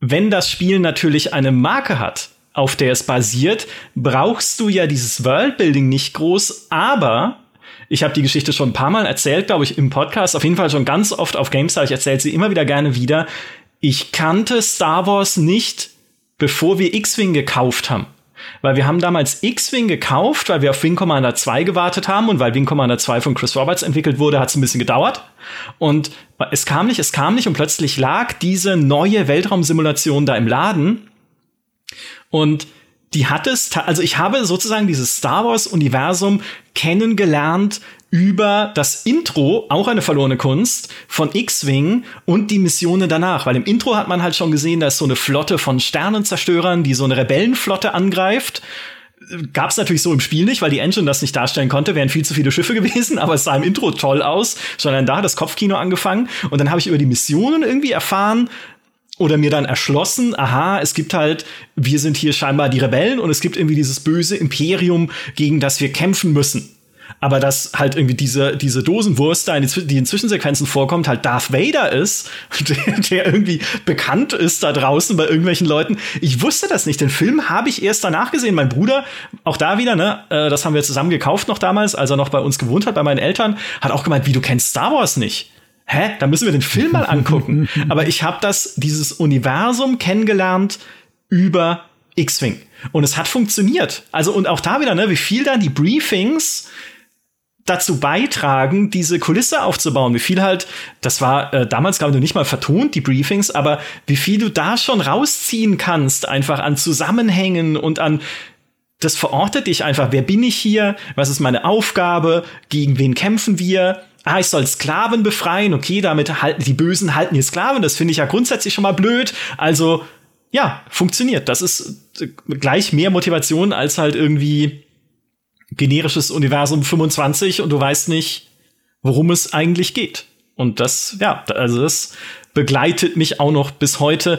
wenn das Spiel natürlich eine Marke hat, auf der es basiert, brauchst du ja dieses Worldbuilding nicht groß, aber ich habe die Geschichte schon ein paar Mal erzählt, glaube ich, im Podcast, auf jeden Fall schon ganz oft auf GameStar, ich erzähle sie immer wieder gerne wieder. Ich kannte Star Wars nicht, bevor wir X-Wing gekauft haben weil wir haben damals X-Wing gekauft, weil wir auf Wing Commander 2 gewartet haben und weil Wing Commander 2 von Chris Roberts entwickelt wurde, hat es ein bisschen gedauert. Und es kam nicht, es kam nicht und plötzlich lag diese neue Weltraumsimulation da im Laden. Und die hat es, also ich habe sozusagen dieses Star Wars Universum kennengelernt über das Intro, auch eine verlorene Kunst, von X-Wing und die Missionen danach. Weil im Intro hat man halt schon gesehen, da ist so eine Flotte von Sternenzerstörern, die so eine Rebellenflotte angreift. gab es natürlich so im Spiel nicht, weil die Engine das nicht darstellen konnte, wären viel zu viele Schiffe gewesen, aber es sah im Intro toll aus. Schon dann da hat das Kopfkino angefangen und dann habe ich über die Missionen irgendwie erfahren, oder mir dann erschlossen, aha, es gibt halt, wir sind hier scheinbar die Rebellen und es gibt irgendwie dieses böse Imperium, gegen das wir kämpfen müssen. Aber dass halt irgendwie diese, diese Dosenwurst da, in die, die in Zwischensequenzen vorkommt, halt Darth Vader ist, der, der irgendwie bekannt ist da draußen bei irgendwelchen Leuten. Ich wusste das nicht. Den Film habe ich erst danach gesehen. Mein Bruder, auch da wieder, ne, äh, das haben wir zusammen gekauft noch damals, als er noch bei uns gewohnt hat, bei meinen Eltern, hat auch gemeint, wie du kennst Star Wars nicht hä, da müssen wir den Film mal angucken. Aber ich habe das, dieses Universum kennengelernt über X-Wing. Und es hat funktioniert. Also, und auch da wieder, ne, wie viel dann die Briefings dazu beitragen, diese Kulisse aufzubauen. Wie viel halt, das war äh, damals, glaube ich, nicht mal vertont, die Briefings, aber wie viel du da schon rausziehen kannst, einfach an Zusammenhängen und an das verortet dich einfach. Wer bin ich hier? Was ist meine Aufgabe? Gegen wen kämpfen wir? ah, ich soll Sklaven befreien, okay, damit halten die Bösen halten die Sklaven, das finde ich ja grundsätzlich schon mal blöd. Also, ja, funktioniert. Das ist äh, gleich mehr Motivation als halt irgendwie generisches Universum 25 und du weißt nicht, worum es eigentlich geht. Und das, ja, also das begleitet mich auch noch bis heute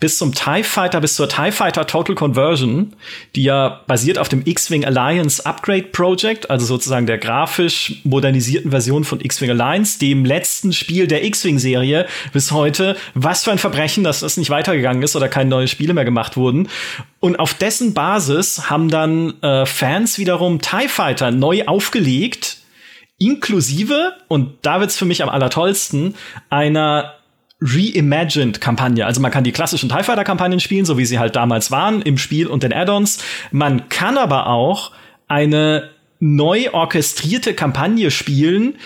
bis zum TIE Fighter, bis zur TIE Fighter Total Conversion, die ja basiert auf dem X-Wing Alliance Upgrade Project, also sozusagen der grafisch modernisierten Version von X-Wing Alliance, dem letzten Spiel der X-Wing-Serie bis heute. Was für ein Verbrechen, dass das nicht weitergegangen ist oder keine neuen Spiele mehr gemacht wurden. Und auf dessen Basis haben dann äh, Fans wiederum TIE Fighter neu aufgelegt, inklusive, und da wird's für mich am allertollsten, einer Reimagined-Kampagne. Also man kann die klassischen TIE Fighter-Kampagnen spielen, so wie sie halt damals waren, im Spiel und den Add-ons. Man kann aber auch eine neu orchestrierte Kampagne spielen,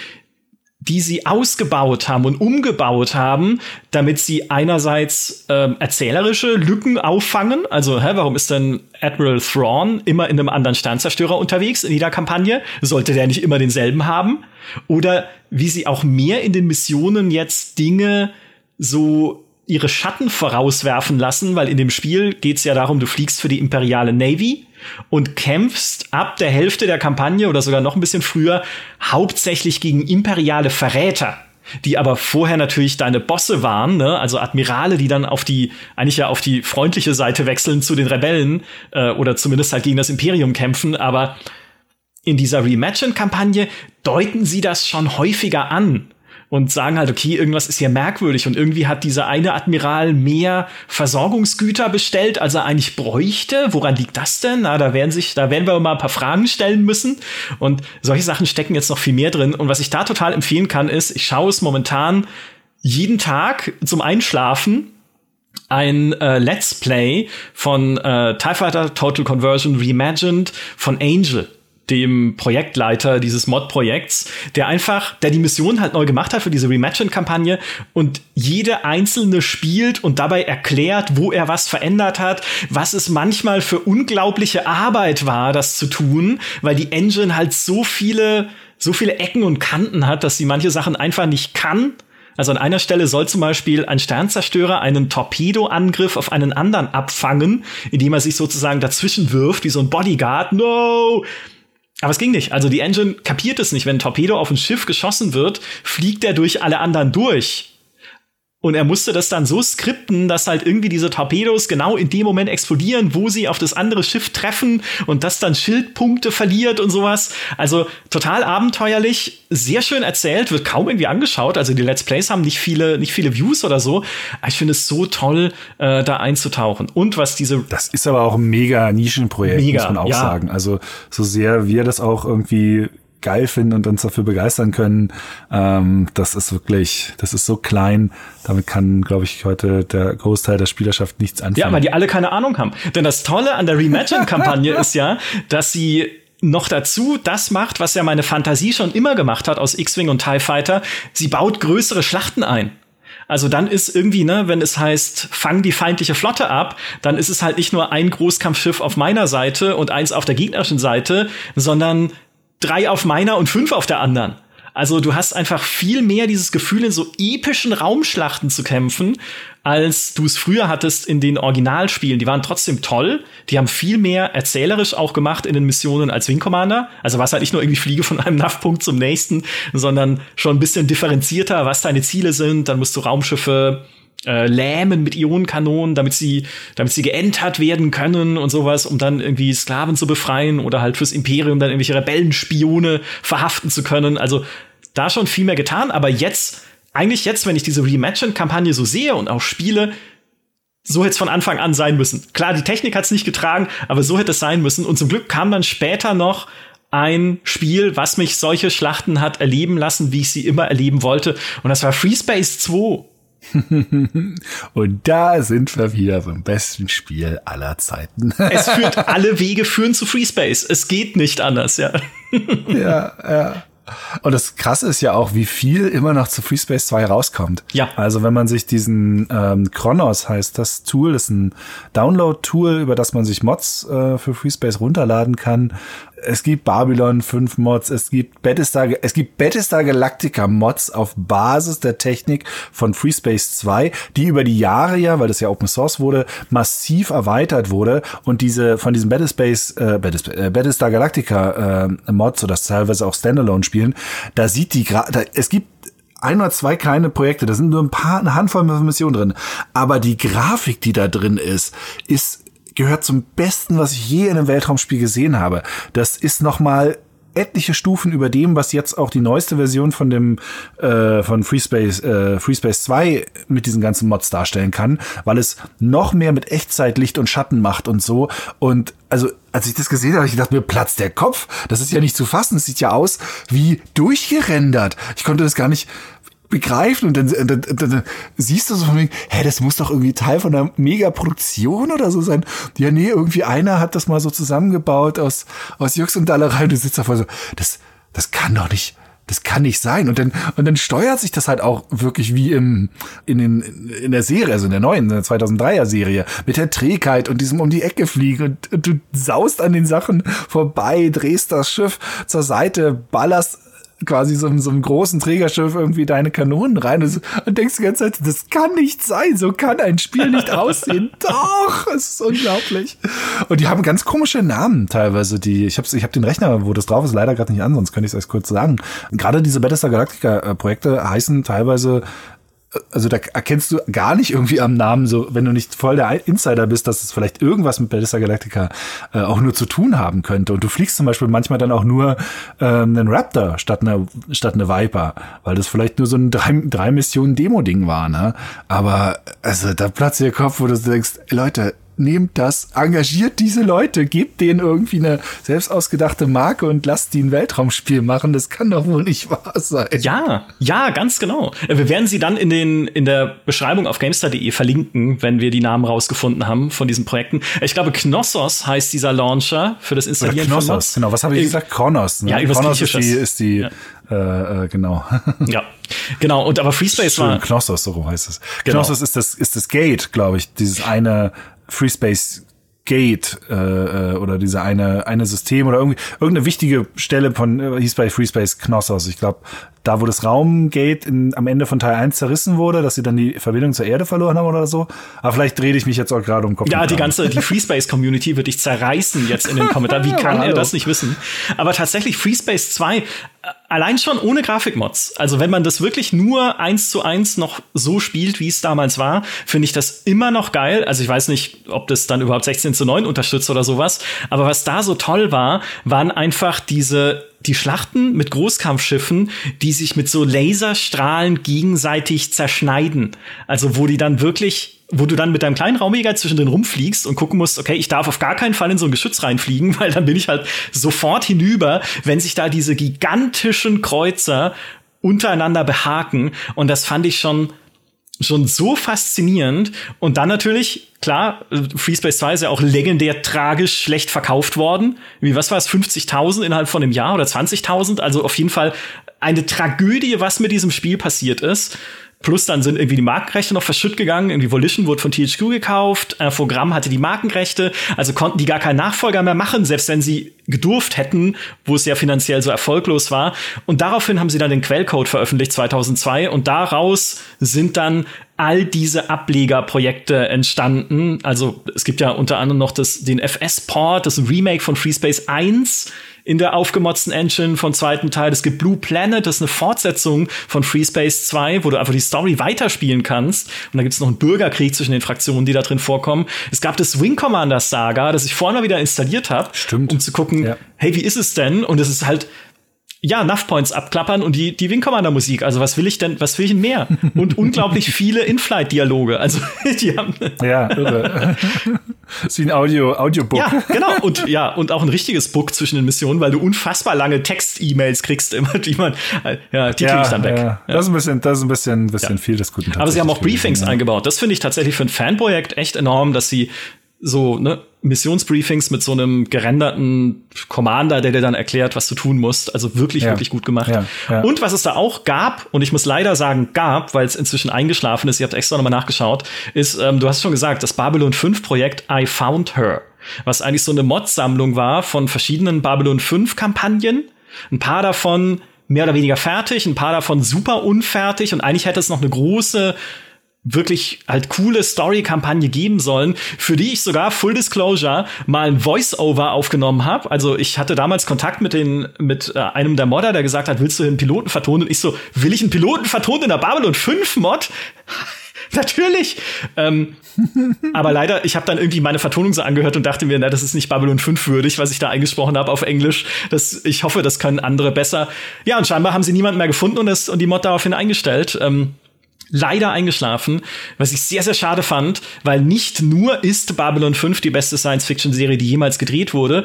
die sie ausgebaut haben und umgebaut haben, damit sie einerseits ähm, erzählerische Lücken auffangen. Also, hä, warum ist denn Admiral Thrawn immer in einem anderen Sternzerstörer unterwegs in jeder Kampagne? Sollte der nicht immer denselben haben? Oder wie sie auch mehr in den Missionen jetzt Dinge so ihre Schatten vorauswerfen lassen, weil in dem Spiel geht's ja darum, du fliegst für die imperiale Navy und kämpfst ab der Hälfte der Kampagne oder sogar noch ein bisschen früher hauptsächlich gegen imperiale Verräter die aber vorher natürlich deine Bosse waren, ne? also Admirale, die dann auf die, eigentlich ja auf die freundliche Seite wechseln zu den Rebellen äh, oder zumindest halt gegen das Imperium kämpfen, aber in dieser Reimagine-Kampagne deuten sie das schon häufiger an und sagen halt, okay, irgendwas ist hier merkwürdig und irgendwie hat dieser eine Admiral mehr Versorgungsgüter bestellt, als er eigentlich bräuchte. Woran liegt das denn? Na, da werden sich, da werden wir mal ein paar Fragen stellen müssen. Und solche Sachen stecken jetzt noch viel mehr drin. Und was ich da total empfehlen kann, ist, ich schaue es momentan jeden Tag zum Einschlafen ein äh, Let's Play von äh, TIE Fighter Total Conversion Reimagined von Angel dem Projektleiter dieses Mod-Projekts, der einfach, der die Mission halt neu gemacht hat für diese Rematching-Kampagne und jede einzelne spielt und dabei erklärt, wo er was verändert hat, was es manchmal für unglaubliche Arbeit war, das zu tun, weil die Engine halt so viele, so viele Ecken und Kanten hat, dass sie manche Sachen einfach nicht kann. Also an einer Stelle soll zum Beispiel ein Sternzerstörer einen Torpedoangriff auf einen anderen abfangen, indem er sich sozusagen dazwischen wirft, wie so ein Bodyguard. No! Aber es ging nicht. Also die Engine kapiert es nicht. Wenn ein Torpedo auf ein Schiff geschossen wird, fliegt er durch alle anderen durch. Und er musste das dann so skripten, dass halt irgendwie diese Torpedos genau in dem Moment explodieren, wo sie auf das andere Schiff treffen und das dann Schildpunkte verliert und sowas. Also total abenteuerlich, sehr schön erzählt, wird kaum irgendwie angeschaut. Also die Let's Plays haben nicht viele, nicht viele Views oder so. Aber ich finde es so toll, äh, da einzutauchen. Und was diese. Das ist aber auch ein mega Nischenprojekt, mega, muss man auch ja. sagen. Also so sehr wir das auch irgendwie geil finden und uns dafür begeistern können. Ähm, das ist wirklich, das ist so klein. Damit kann, glaube ich, heute der Großteil der Spielerschaft nichts anfangen. Ja, weil die alle keine Ahnung haben. Denn das Tolle an der Reimagine-Kampagne ist ja, dass sie noch dazu das macht, was ja meine Fantasie schon immer gemacht hat aus X-Wing und TIE Fighter. Sie baut größere Schlachten ein. Also dann ist irgendwie, ne, wenn es heißt, fang die feindliche Flotte ab, dann ist es halt nicht nur ein Großkampfschiff auf meiner Seite und eins auf der gegnerischen Seite, sondern drei auf meiner und fünf auf der anderen. Also du hast einfach viel mehr dieses Gefühl, in so epischen Raumschlachten zu kämpfen, als du es früher hattest in den Originalspielen. Die waren trotzdem toll. Die haben viel mehr erzählerisch auch gemacht in den Missionen als Wing Commander. Also was halt nicht nur irgendwie Fliege von einem NAV-Punkt zum nächsten, sondern schon ein bisschen differenzierter, was deine Ziele sind. Dann musst du Raumschiffe äh, lähmen mit Ionenkanonen, damit sie, damit sie geentert werden können und sowas, um dann irgendwie Sklaven zu befreien oder halt fürs Imperium dann irgendwelche Rebellenspione verhaften zu können. Also da schon viel mehr getan, aber jetzt, eigentlich jetzt, wenn ich diese Reimagined-Kampagne so sehe und auch spiele, so hätte es von Anfang an sein müssen. Klar, die Technik hat es nicht getragen, aber so hätte es sein müssen. Und zum Glück kam dann später noch ein Spiel, was mich solche Schlachten hat erleben lassen, wie ich sie immer erleben wollte. Und das war Free Space 2. Und da sind wir wieder beim besten Spiel aller Zeiten. es führt alle Wege führen zu FreeSpace. Es geht nicht anders, ja. ja, ja. Und das Krasse ist ja auch, wie viel immer noch zu FreeSpace 2 rauskommt. Ja. Also wenn man sich diesen ähm, Chronos heißt das Tool, das ist ein Download-Tool, über das man sich Mods äh, für FreeSpace runterladen kann es gibt Babylon 5 Mods, es gibt Battlestar, es gibt Battlestar Galactica Mods auf Basis der Technik von FreeSpace 2, die über die Jahre ja, weil das ja Open Source wurde, massiv erweitert wurde und diese von diesen Battlespace, äh, äh Battlestar Galactica äh, Mods oder teilweise auch Standalone spielen, da sieht die gerade, es gibt ein oder zwei kleine Projekte, da sind nur ein paar, eine Handvoll Missionen drin. Aber die Grafik, die da drin ist, ist gehört zum Besten, was ich je in einem Weltraumspiel gesehen habe. Das ist nochmal etliche Stufen über dem, was jetzt auch die neueste Version von dem äh, von FreeSpace äh, FreeSpace 2 mit diesen ganzen Mods darstellen kann, weil es noch mehr mit Echtzeit Licht und Schatten macht und so und also als ich das gesehen habe, ich gedacht, mir platzt der Kopf. Das ist ja nicht zu fassen. Es sieht ja aus wie durchgerendert. Ich konnte das gar nicht begreifen und dann, dann, dann, dann siehst du so von wegen, hä, das muss doch irgendwie Teil von einer Megaproduktion oder so sein. Ja, nee, irgendwie einer hat das mal so zusammengebaut aus, aus Jux und Dallerei und du sitzt davor so, das, das kann doch nicht, das kann nicht sein. Und dann, und dann steuert sich das halt auch wirklich wie im, in, den, in der Serie, also in der neuen, in der 2003er Serie, mit der Trägheit und diesem um die Ecke fliegen und, und du saust an den Sachen vorbei, drehst das Schiff zur Seite, ballerst quasi so, so einem großen Trägerschiff irgendwie deine Kanonen rein und, und denkst die ganze Zeit, das kann nicht sein, so kann ein Spiel nicht aussehen. Doch, es ist unglaublich. Und die haben ganz komische Namen teilweise, die, ich habe ich hab den Rechner, wo das drauf ist, leider gerade nicht an, sonst könnte ich es euch kurz sagen. Gerade diese Battlestar Galactica äh, Projekte heißen teilweise also da erkennst du gar nicht irgendwie am Namen, so wenn du nicht voll der Insider bist, dass es vielleicht irgendwas mit Battlestar Galactica äh, auch nur zu tun haben könnte. Und du fliegst zum Beispiel manchmal dann auch nur ähm, einen Raptor statt einer statt eine Viper, weil das vielleicht nur so ein drei, drei Missionen Demo-Ding war, ne? Aber also da platzt dir Kopf, wo du denkst, Leute, nehmt das, engagiert diese Leute, gebt denen irgendwie eine selbst ausgedachte Marke und lasst die ein Weltraumspiel machen. Das kann doch wohl nicht wahr sein. Ja, ja, ganz genau. Wir werden sie dann in den in der Beschreibung auf gamestar.de verlinken, wenn wir die Namen rausgefunden haben von diesen Projekten. Ich glaube, Knossos heißt dieser Launcher für das Installieren Knossos, von Mods. Genau, was habe ich gesagt? Kronos. Ne? Ja, Kronos ist die, ist die ja. Äh, äh, genau. ja, genau. Und aber FreeSpace war Knossos, so heißt es. Genau. Knossos ist das ist das Gate, glaube ich, dieses eine FreeSpace Gate äh, äh, oder diese eine eine System oder irgendwie irgendeine wichtige Stelle von äh, hieß bei FreeSpace Knossos. Ich glaube, da wo das Raumgate in, am Ende von Teil 1 zerrissen wurde, dass sie dann die Verbindung zur Erde verloren haben oder so. Aber vielleicht rede ich mich jetzt auch gerade um Kopf. Ja, die ganze die FreeSpace Community wird dich zerreißen jetzt in den Kommentaren. Wie kann er das nicht wissen? Aber tatsächlich FreeSpace 2 allein schon ohne Grafikmods. Also wenn man das wirklich nur eins zu eins noch so spielt, wie es damals war, finde ich das immer noch geil. Also ich weiß nicht, ob das dann überhaupt 16 zu 9 unterstützt oder sowas. Aber was da so toll war, waren einfach diese die Schlachten mit Großkampfschiffen, die sich mit so Laserstrahlen gegenseitig zerschneiden. Also wo die dann wirklich wo du dann mit deinem kleinen Raumjäger zwischen den rumfliegst und gucken musst, okay, ich darf auf gar keinen Fall in so ein Geschütz reinfliegen, weil dann bin ich halt sofort hinüber, wenn sich da diese gigantischen Kreuzer untereinander behaken. Und das fand ich schon schon so faszinierend. Und dann natürlich, klar, FreeSpace 2 ist ja auch legendär tragisch schlecht verkauft worden. Wie, was war es, 50.000 innerhalb von einem Jahr oder 20.000? Also auf jeden Fall eine Tragödie, was mit diesem Spiel passiert ist. Plus dann sind irgendwie die Markenrechte noch verschütt gegangen. Irgendwie Volition wurde von THQ gekauft. Infogramm hatte die Markenrechte. Also konnten die gar keinen Nachfolger mehr machen, selbst wenn sie gedurft hätten, wo es ja finanziell so erfolglos war. Und daraufhin haben sie dann den Quellcode veröffentlicht 2002 und daraus sind dann all diese Ablegerprojekte entstanden. Also es gibt ja unter anderem noch das, den FS-Port, das Remake von FreeSpace 1 in der aufgemotzten Engine vom zweiten Teil. Es gibt Blue Planet, das ist eine Fortsetzung von FreeSpace 2, wo du einfach die Story weiterspielen kannst. Und da gibt es noch einen Bürgerkrieg zwischen den Fraktionen, die da drin vorkommen. Es gab das Wing Commander Saga, das ich vorhin mal wieder installiert habe, um zu gucken, ja. hey, wie ist es denn? Und es ist halt ja, Nuff Points abklappern und die, die Wing Commander Musik. Also was will ich denn, was will ich denn mehr? Und unglaublich viele In-Flight-Dialoge. Also die haben. Ja, irre. Ist wie ein Audio, Audiobook. Ja, genau. Und ja, und auch ein richtiges Book zwischen den Missionen, weil du unfassbar lange Text-E-Mails kriegst, immer, die man, ja, die ja, krieg ich dann weg. Ja. Ja. Das ist ein bisschen, das ist ein bisschen, bisschen viel des Guten. Aber sie haben auch Briefings eingebaut. Das finde ich tatsächlich für ein Fanprojekt echt enorm, dass sie so, ne, Missionsbriefings mit so einem gerenderten Commander, der dir dann erklärt, was du tun musst. Also wirklich, ja. wirklich gut gemacht. Ja, ja. Und was es da auch gab, und ich muss leider sagen, gab, weil es inzwischen eingeschlafen ist, ihr habt extra nochmal nachgeschaut, ist, ähm, du hast schon gesagt, das Babylon 5 Projekt I Found Her, was eigentlich so eine Mod-Sammlung war von verschiedenen Babylon 5 Kampagnen. Ein paar davon mehr oder weniger fertig, ein paar davon super unfertig und eigentlich hätte es noch eine große wirklich halt coole Story-Kampagne geben sollen, für die ich sogar Full Disclosure mal ein Voice-Over aufgenommen habe. Also ich hatte damals Kontakt mit den mit äh, einem der Modder, der gesagt hat, willst du einen Piloten vertonen? Und ich so, will ich einen Piloten vertonen in der Babylon 5 Mod? Natürlich. Ähm, aber leider, ich habe dann irgendwie meine Vertonung so angehört und dachte mir, na, das ist nicht Babylon 5 würdig, was ich da eingesprochen habe auf Englisch. Das, ich hoffe, das können andere besser. Ja, und scheinbar haben sie niemanden mehr gefunden und, das, und die Mod daraufhin eingestellt. Ähm, leider eingeschlafen, was ich sehr, sehr schade fand, weil nicht nur ist Babylon 5 die beste Science-Fiction-Serie, die jemals gedreht wurde,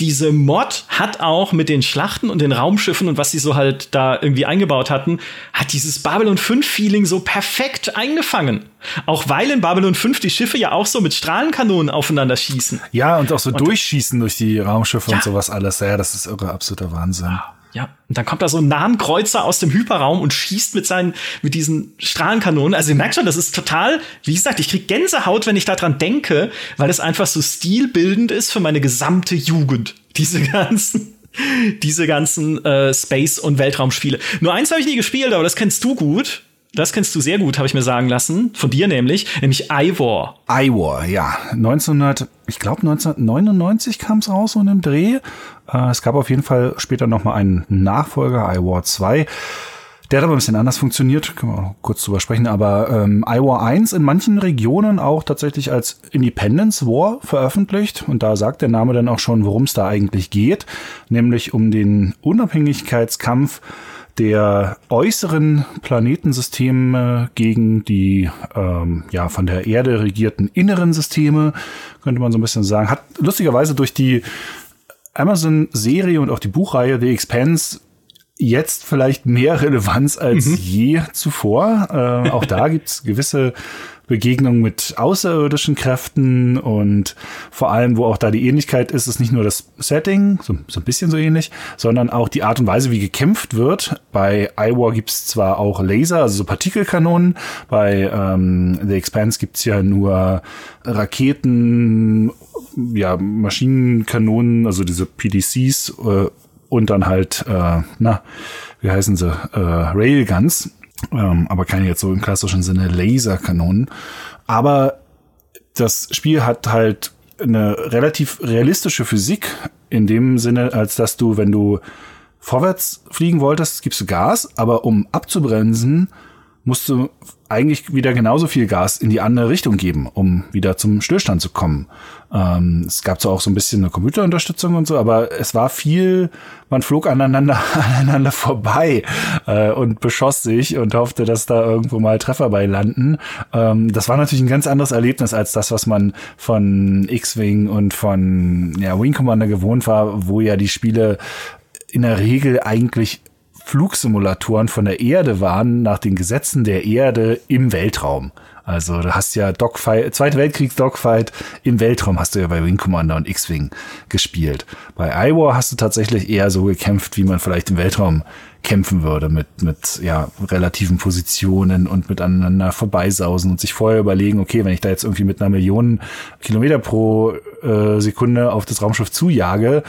diese Mod hat auch mit den Schlachten und den Raumschiffen und was sie so halt da irgendwie eingebaut hatten, hat dieses Babylon 5 Feeling so perfekt eingefangen. Auch weil in Babylon 5 die Schiffe ja auch so mit Strahlenkanonen aufeinander schießen. Ja, und auch so und durchschießen durch die Raumschiffe ja. und sowas alles. Ja, das ist irre, absoluter Wahnsinn. Wow. Ja, und dann kommt da so ein Nahenkreuzer aus dem Hyperraum und schießt mit seinen, mit diesen Strahlenkanonen. Also ihr merkt schon, das ist total, wie gesagt, ich krieg Gänsehaut, wenn ich daran denke, weil es einfach so stilbildend ist für meine gesamte Jugend. Diese ganzen, diese ganzen äh, Space- und Weltraumspiele. Nur eins habe ich nie gespielt, aber das kennst du gut. Das kennst du sehr gut, habe ich mir sagen lassen, von dir nämlich, nämlich Ivor. Ivor, ja. 1900, ich glaube 1999 kam es raus in einem Dreh. Äh, es gab auf jeden Fall später noch mal einen Nachfolger, iWar 2. Der hat aber ein bisschen anders funktioniert, können wir kurz drüber sprechen, aber ähm, iWar 1 in manchen Regionen auch tatsächlich als Independence War veröffentlicht und da sagt der Name dann auch schon, worum es da eigentlich geht, nämlich um den Unabhängigkeitskampf der äußeren Planetensysteme gegen die ähm, ja von der Erde regierten inneren Systeme, könnte man so ein bisschen sagen. Hat lustigerweise durch die Amazon-Serie und auch die Buchreihe The Expanse jetzt vielleicht mehr Relevanz als mhm. je zuvor. Äh, auch da gibt's gewisse Begegnung mit außerirdischen Kräften und vor allem, wo auch da die Ähnlichkeit ist, ist nicht nur das Setting, so, so ein bisschen so ähnlich, sondern auch die Art und Weise, wie gekämpft wird. Bei iWar gibt's zwar auch Laser, also so Partikelkanonen, bei ähm, The Expanse gibt's ja nur Raketen, ja, Maschinenkanonen, also diese PDCs äh, und dann halt, äh, na, wie heißen sie, äh, Railguns ähm, aber keine jetzt so im klassischen Sinne Laserkanonen. Aber das Spiel hat halt eine relativ realistische Physik in dem Sinne, als dass du, wenn du vorwärts fliegen wolltest, gibst du Gas, aber um abzubremsen, musst du eigentlich wieder genauso viel Gas in die andere Richtung geben, um wieder zum Stillstand zu kommen. Ähm, es gab zwar auch so ein bisschen eine Computerunterstützung und so, aber es war viel, man flog aneinander, aneinander vorbei äh, und beschoss sich und hoffte, dass da irgendwo mal Treffer bei landen. Ähm, das war natürlich ein ganz anderes Erlebnis als das, was man von X-Wing und von ja, Wing Commander gewohnt war, wo ja die Spiele in der Regel eigentlich Flugsimulatoren von der Erde waren nach den Gesetzen der Erde im Weltraum. Also du hast ja Dogfight, Zweite Weltkriegs Dogfight im Weltraum hast du ja bei Wing Commander und X-Wing gespielt. Bei iWar hast du tatsächlich eher so gekämpft, wie man vielleicht im Weltraum kämpfen würde, mit, mit ja, relativen Positionen und miteinander vorbeisausen und sich vorher überlegen, okay, wenn ich da jetzt irgendwie mit einer Million Kilometer pro äh, Sekunde auf das Raumschiff zujage,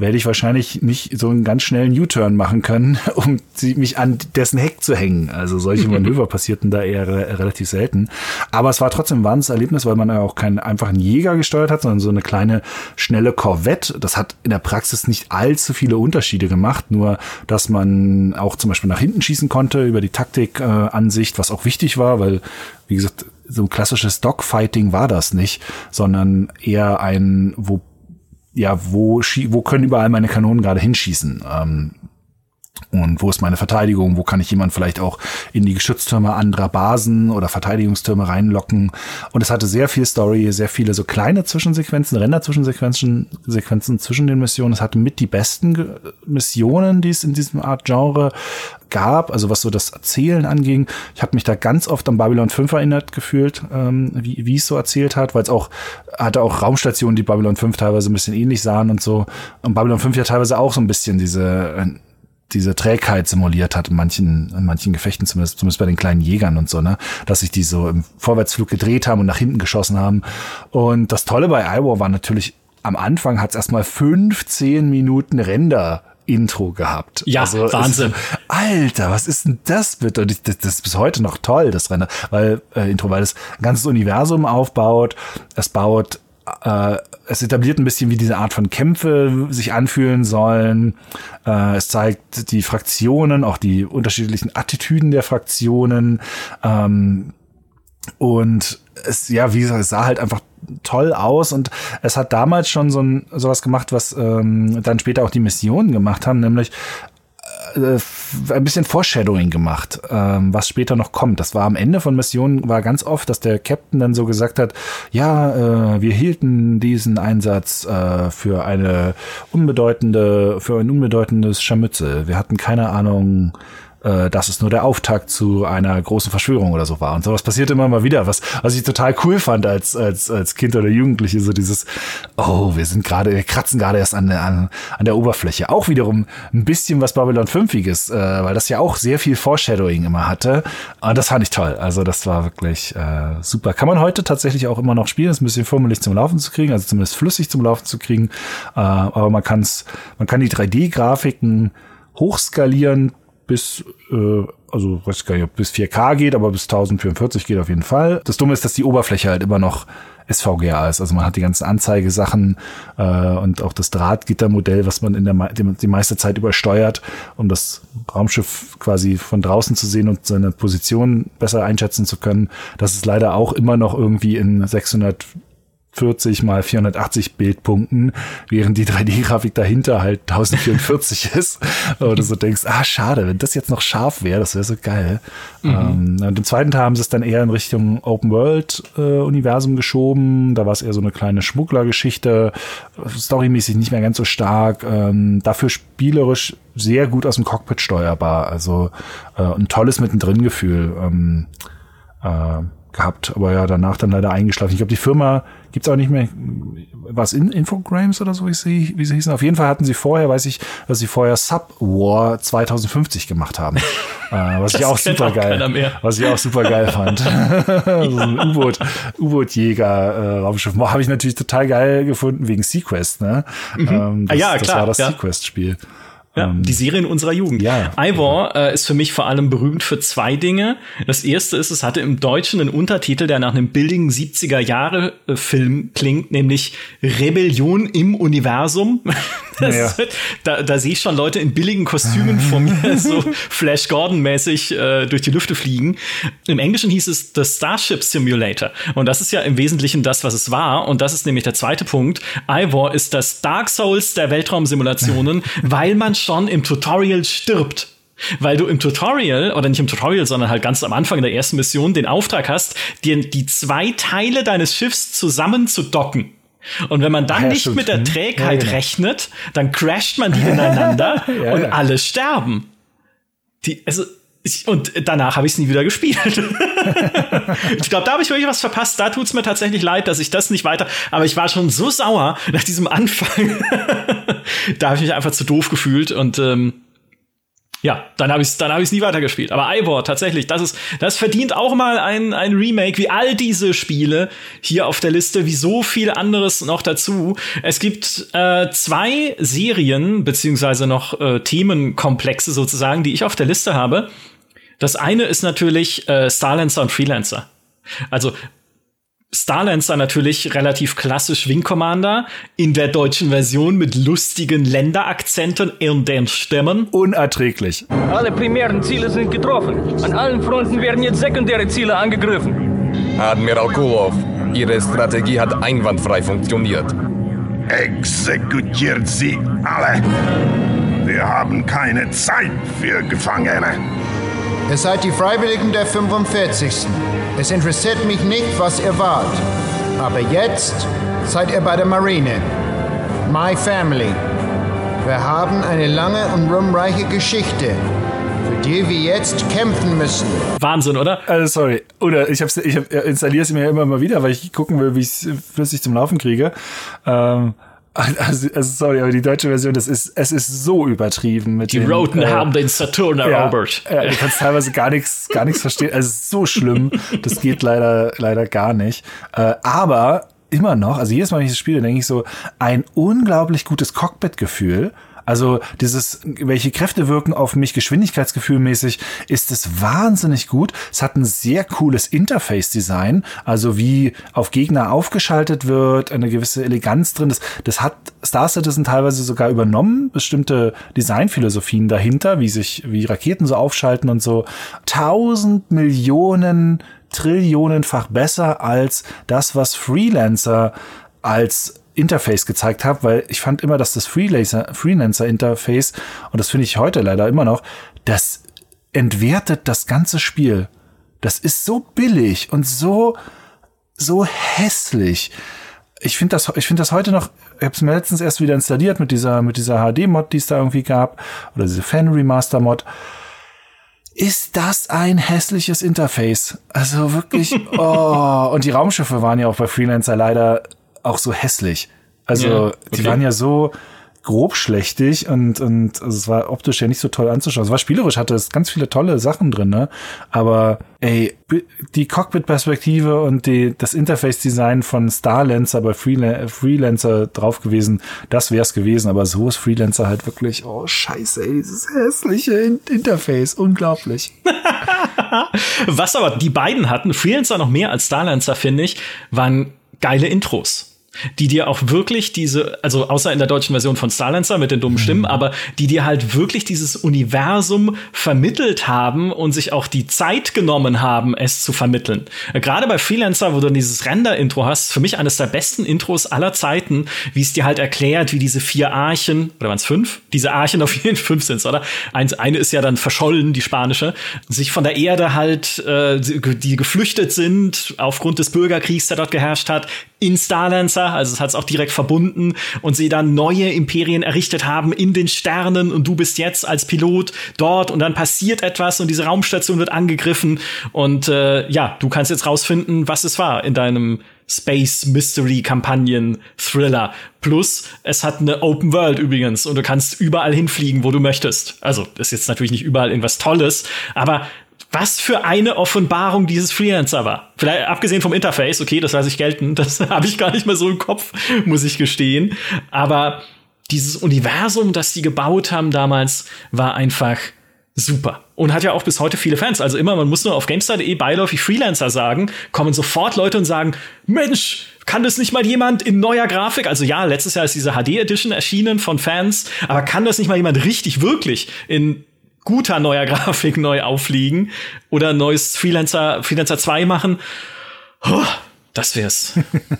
werde ich wahrscheinlich nicht so einen ganz schnellen U-Turn machen können, um mich an dessen Heck zu hängen. Also solche Manöver passierten da eher relativ selten. Aber es war trotzdem ein wahnsinniges Erlebnis, weil man ja auch keinen einfachen Jäger gesteuert hat, sondern so eine kleine, schnelle Corvette. Das hat in der Praxis nicht allzu viele Unterschiede gemacht, nur dass man auch zum Beispiel nach hinten schießen konnte über die Taktik-Ansicht, äh, was auch wichtig war, weil, wie gesagt, so ein klassisches Dogfighting war das nicht, sondern eher ein, wo ja, wo, wo können überall meine Kanonen gerade hinschießen? Ähm, und wo ist meine Verteidigung? Wo kann ich jemand vielleicht auch in die Geschütztürme anderer Basen oder Verteidigungstürme reinlocken? Und es hatte sehr viel Story, sehr viele so kleine Zwischensequenzen, Render-Zwischensequenzen Sequenzen zwischen den Missionen. Es hatte mit die besten Missionen, die es in diesem Art Genre gab, also was so das Erzählen anging. Ich habe mich da ganz oft an Babylon 5 erinnert gefühlt, ähm, wie, wie es so erzählt hat, weil es auch hatte auch Raumstationen, die Babylon 5 teilweise ein bisschen ähnlich sahen und so. Und Babylon 5 ja teilweise auch so ein bisschen diese äh, diese Trägheit simuliert hat in manchen, in manchen Gefechten, zumindest, zumindest bei den kleinen Jägern und so, ne, dass sich die so im Vorwärtsflug gedreht haben und nach hinten geschossen haben. Und das Tolle bei iWar war natürlich, am Anfang hat es erstmal 15 Minuten Render Intro gehabt. Ja, also Wahnsinn. Ist, Alter, was ist denn das bitte? Und ich, das, das ist bis heute noch toll, das Render, weil äh, Intro, weil es ein ganzes Universum aufbaut. Es baut äh, es etabliert ein bisschen, wie diese Art von Kämpfe sich anfühlen sollen. Äh, es zeigt die Fraktionen, auch die unterschiedlichen Attitüden der Fraktionen. Ähm, und es, ja, wie gesagt, es sah halt einfach toll aus und es hat damals schon so ein, sowas gemacht, was ähm, dann später auch die Missionen gemacht haben, nämlich äh, ein bisschen Foreshadowing gemacht, ähm, was später noch kommt. Das war am Ende von Missionen, war ganz oft, dass der Captain dann so gesagt hat, ja, äh, wir hielten diesen Einsatz äh, für eine unbedeutende, für ein unbedeutendes Scharmützel. Wir hatten keine Ahnung, äh, dass es nur der Auftakt zu einer großen Verschwörung oder so war. Und sowas passiert immer mal wieder, was, was ich total cool fand als, als, als Kind oder Jugendliche, so dieses, oh, wir sind gerade, wir kratzen gerade erst an, an, an der Oberfläche. Auch wiederum ein bisschen was Babylon 5iges, äh, weil das ja auch sehr viel Foreshadowing immer hatte. Und das fand ich toll. Also das war wirklich äh, super. Kann man heute tatsächlich auch immer noch spielen, ist ein bisschen fummelig zum Laufen zu kriegen, also zumindest flüssig zum Laufen zu kriegen. Äh, aber man kann es, man kann die 3D-Grafiken hochskalieren bis, äh, also weiß gar nicht, ob bis 4K geht, aber bis 1044 geht auf jeden Fall. Das Dumme ist, dass die Oberfläche halt immer noch SVGA ist. Also man hat die ganzen Anzeigesachen äh, und auch das Drahtgittermodell, was man in der die meiste Zeit übersteuert, um das Raumschiff quasi von draußen zu sehen und seine Position besser einschätzen zu können. Das ist leider auch immer noch irgendwie in 600 40 mal 480 Bildpunkten, während die 3D-Grafik dahinter halt 1044 ist. Du so denkst, ah, schade, wenn das jetzt noch scharf wäre, das wäre so geil. Mhm. Ähm, und im zweiten Teil haben sie es dann eher in Richtung Open-World-Universum äh, geschoben. Da war es eher so eine kleine Schmugglergeschichte, storymäßig nicht mehr ganz so stark. Ähm, dafür spielerisch sehr gut aus dem Cockpit steuerbar. Also äh, ein tolles Mittendrin-Gefühl. Ähm, äh, gehabt, aber ja, danach dann leider eingeschlafen. Ich glaube, die Firma gibt's auch nicht mehr. Was in Infogrames oder so, wie sie, wie sie hießen. Auf jeden Fall hatten sie vorher, weiß ich, dass sie vorher Subwar 2050 gemacht haben. äh, was ich auch super geil, was ich auch super geil fand. so ein U-Boot, U-Boot-Jäger, äh, Raumschiff. Habe ich natürlich total geil gefunden wegen Sequest, ne? Mhm. Ähm, das, ah, ja, klar. Das war das ja. Sequest-Spiel. Ja, ähm, die Serien unserer Jugend. Ja. Ivor äh, ist für mich vor allem berühmt für zwei Dinge. Das erste ist, es hatte im Deutschen einen Untertitel, der nach einem billigen 70er Jahre Film klingt, nämlich Rebellion im Universum. Ja. Wird, da, da sehe ich schon Leute in billigen Kostümen vor mir, so Flash Gordon-mäßig äh, durch die Lüfte fliegen. Im Englischen hieß es The Starship Simulator. Und das ist ja im Wesentlichen das, was es war. Und das ist nämlich der zweite Punkt. Ivor ist das Dark Souls der Weltraumsimulationen, weil man schon im Tutorial stirbt. Weil du im Tutorial, oder nicht im Tutorial, sondern halt ganz am Anfang der ersten Mission den Auftrag hast, dir die zwei Teile deines Schiffs zusammen zu docken. Und wenn man dann ja, nicht stimmt. mit der mhm. Trägheit ja, genau. rechnet, dann crasht man die ineinander ja, und alle sterben. Die, also, ich, und danach habe ich es nie wieder gespielt. ich glaube, da habe ich wirklich was verpasst. Da tut es mir tatsächlich leid, dass ich das nicht weiter. Aber ich war schon so sauer nach diesem Anfang. da habe ich mich einfach zu doof gefühlt und ähm, Ja, dann habe ich es dann hab ich's nie weitergespielt. Aber Ivor, tatsächlich, das ist, das verdient auch mal ein, ein Remake, wie all diese Spiele hier auf der Liste, wie so viel anderes noch dazu. Es gibt äh, zwei Serien, beziehungsweise noch äh, Themenkomplexe sozusagen, die ich auf der Liste habe. Das eine ist natürlich äh, Starlancer und Freelancer. Also Starlancer natürlich relativ klassisch Wing Commander in der deutschen Version mit lustigen Länderakzenten in den Stämmen. Unerträglich. Alle primären Ziele sind getroffen. An allen Fronten werden jetzt sekundäre Ziele angegriffen. Admiral Kulov, Ihre Strategie hat einwandfrei funktioniert. Exekutiert sie alle. Wir haben keine Zeit für Gefangene. Ihr seid die Freiwilligen der 45. Es interessiert mich nicht, was ihr wart. Aber jetzt seid ihr bei der Marine. My Family. Wir haben eine lange und ruhmreiche Geschichte, für die wir jetzt kämpfen müssen. Wahnsinn, oder? Also sorry. Oder ich, hab's, ich installiere es mir immer mal wieder, weil ich gucken will, wie ich es flüssig zum Laufen kriege. Ähm, also, also, sorry, aber die deutsche Version, das ist, es ist so übertrieben mit Die den, Roten äh, haben den Saturn erobert. Ja, du kannst teilweise gar nichts, gar nichts verstehen. Also, es ist so schlimm. Das geht leider, leider gar nicht. Äh, aber immer noch, also jedes Mal, wenn ich das spiele, denke ich so, ein unglaublich gutes Cockpit-Gefühl. Also dieses, welche Kräfte wirken auf mich geschwindigkeitsgefühlmäßig, ist es wahnsinnig gut. Es hat ein sehr cooles Interface-Design, also wie auf Gegner aufgeschaltet wird, eine gewisse Eleganz drin. Das, das hat Star Citizen teilweise sogar übernommen, bestimmte Designphilosophien dahinter, wie sich, wie Raketen so aufschalten und so. Tausend Millionen Trillionenfach besser als das, was Freelancer als Interface gezeigt habe, weil ich fand immer, dass das Freelancer, Freelancer Interface, und das finde ich heute leider immer noch, das entwertet das ganze Spiel. Das ist so billig und so, so hässlich. Ich finde das, ich finde das heute noch, ich habe es mir letztens erst wieder installiert mit dieser, mit dieser HD-Mod, die es da irgendwie gab, oder diese Fan-Remaster-Mod. Ist das ein hässliches Interface? Also wirklich, oh, und die Raumschiffe waren ja auch bei Freelancer leider auch so hässlich. Also Ja, okay. die waren ja so grobschlächtig und, und also es war optisch ja nicht so toll anzuschauen. Es war spielerisch, hatte es ganz viele tolle Sachen drin, ne? Aber ey, die Cockpit-Perspektive und die, das Interface-Design von Starlancer bei Freelan Freelancer drauf gewesen, das wär's gewesen. Aber so ist Freelancer halt wirklich, oh scheiße, ey, dieses hässliche In Interface, unglaublich. Was aber die beiden hatten, Freelancer noch mehr als Starlancer, finde ich, waren geile Intros. Die dir auch wirklich diese, also außer in der deutschen Version von Starlancer mit den dummen Stimmen, aber die dir halt wirklich dieses Universum vermittelt haben und sich auch die Zeit genommen haben, es zu vermitteln. Gerade bei Freelancer, wo du dieses Render-Intro hast, für mich eines der besten Intros aller Zeiten, wie es dir halt erklärt, wie diese vier Archen, oder waren es fünf? Diese Archen auf jeden Fall fünf sind's, oder? Eins, eine ist ja dann verschollen, die spanische, sich von der Erde halt, äh, die geflüchtet sind aufgrund des Bürgerkriegs, der dort geherrscht hat, in Starlancer, also es hat es auch direkt verbunden und sie dann neue Imperien errichtet haben in den Sternen und du bist jetzt als Pilot dort und dann passiert etwas und diese Raumstation wird angegriffen und äh, ja, du kannst jetzt rausfinden, was es war in deinem Space Mystery Kampagnen Thriller. Plus, es hat eine Open World übrigens und du kannst überall hinfliegen, wo du möchtest. Also, ist jetzt natürlich nicht überall irgendwas Tolles, aber was für eine Offenbarung dieses Freelancer war. Vielleicht abgesehen vom Interface, okay, das lasse ich gelten, das habe ich gar nicht mehr so im Kopf, muss ich gestehen. Aber dieses Universum, das die gebaut haben damals, war einfach super. Und hat ja auch bis heute viele Fans. Also immer, man muss nur auf GameStar.de beiläufig Freelancer sagen, kommen sofort Leute und sagen, Mensch, kann das nicht mal jemand in neuer Grafik? Also ja, letztes Jahr ist diese HD Edition erschienen von Fans, aber kann das nicht mal jemand richtig, wirklich in guter neuer Grafik neu auflegen oder ein neues Freelancer, Freelancer 2 machen? Oh, das wär's.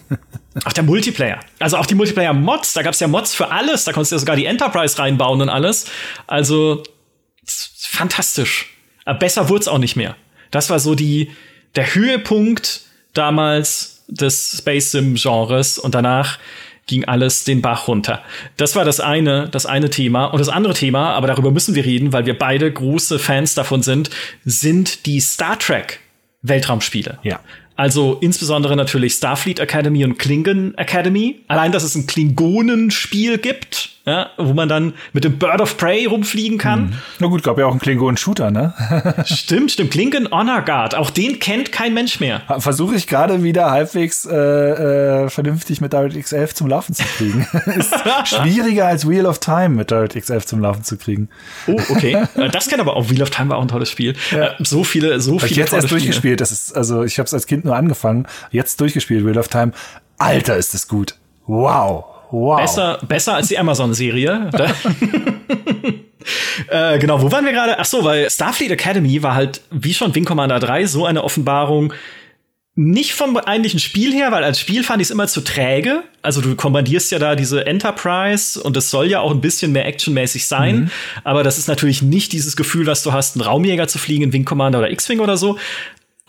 Auch der Multiplayer. Also auch die Multiplayer-Mods, da gab's ja Mods für alles, da konntest du ja sogar die Enterprise reinbauen und alles. Also fantastisch. Aber besser wurd's auch nicht mehr. Das war so die, der Höhepunkt damals des Space Sim Genres und danach ging alles den Bach runter. Das war das eine, das eine Thema. Und das andere Thema, aber darüber müssen wir reden, weil wir beide große Fans davon sind, sind die Star Trek Weltraumspiele. Ja. Also insbesondere natürlich Starfleet Academy und Klingon Academy. Allein, dass es ein Klingonenspiel gibt, ja, wo man dann mit dem Bird of Prey rumfliegen kann. Mhm. Na gut, gab ja auch einen Klingon-Shooter, ne? stimmt, stimmt. Klingon Honor Guard. Auch den kennt kein Mensch mehr. Versuche ich gerade wieder halbwegs äh, äh, vernünftig mit DirectX 11 zum Laufen zu kriegen. Ist schwieriger als Wheel of Time mit DirectX 11 zum Laufen zu kriegen. Oh, okay. Äh, das kann aber auch. Wheel of Time war auch ein tolles Spiel. Ja. Äh, so viele, so viele. Ich jetzt erst Spiele. durchgespielt. Das ist, also ich habe es als Kind nur angefangen. Jetzt durchgespielt, Wheel of Time. Alter, ist das gut. Wow. Wow. Besser, besser als die Amazon-Serie. äh, genau, wo waren wir gerade? Ach so, weil Starfleet Academy war halt, wie schon Wing Commander 3, so eine Offenbarung. Nicht vom eigentlichen Spiel her, weil als Spiel fand ich es immer zu träge. Also du kommandierst ja da diese Enterprise und es soll ja auch ein bisschen mehr actionmäßig sein. Mhm. Aber das ist natürlich nicht dieses Gefühl, dass du hast, einen Raumjäger zu fliegen in Wing Commander oder X-Wing oder so,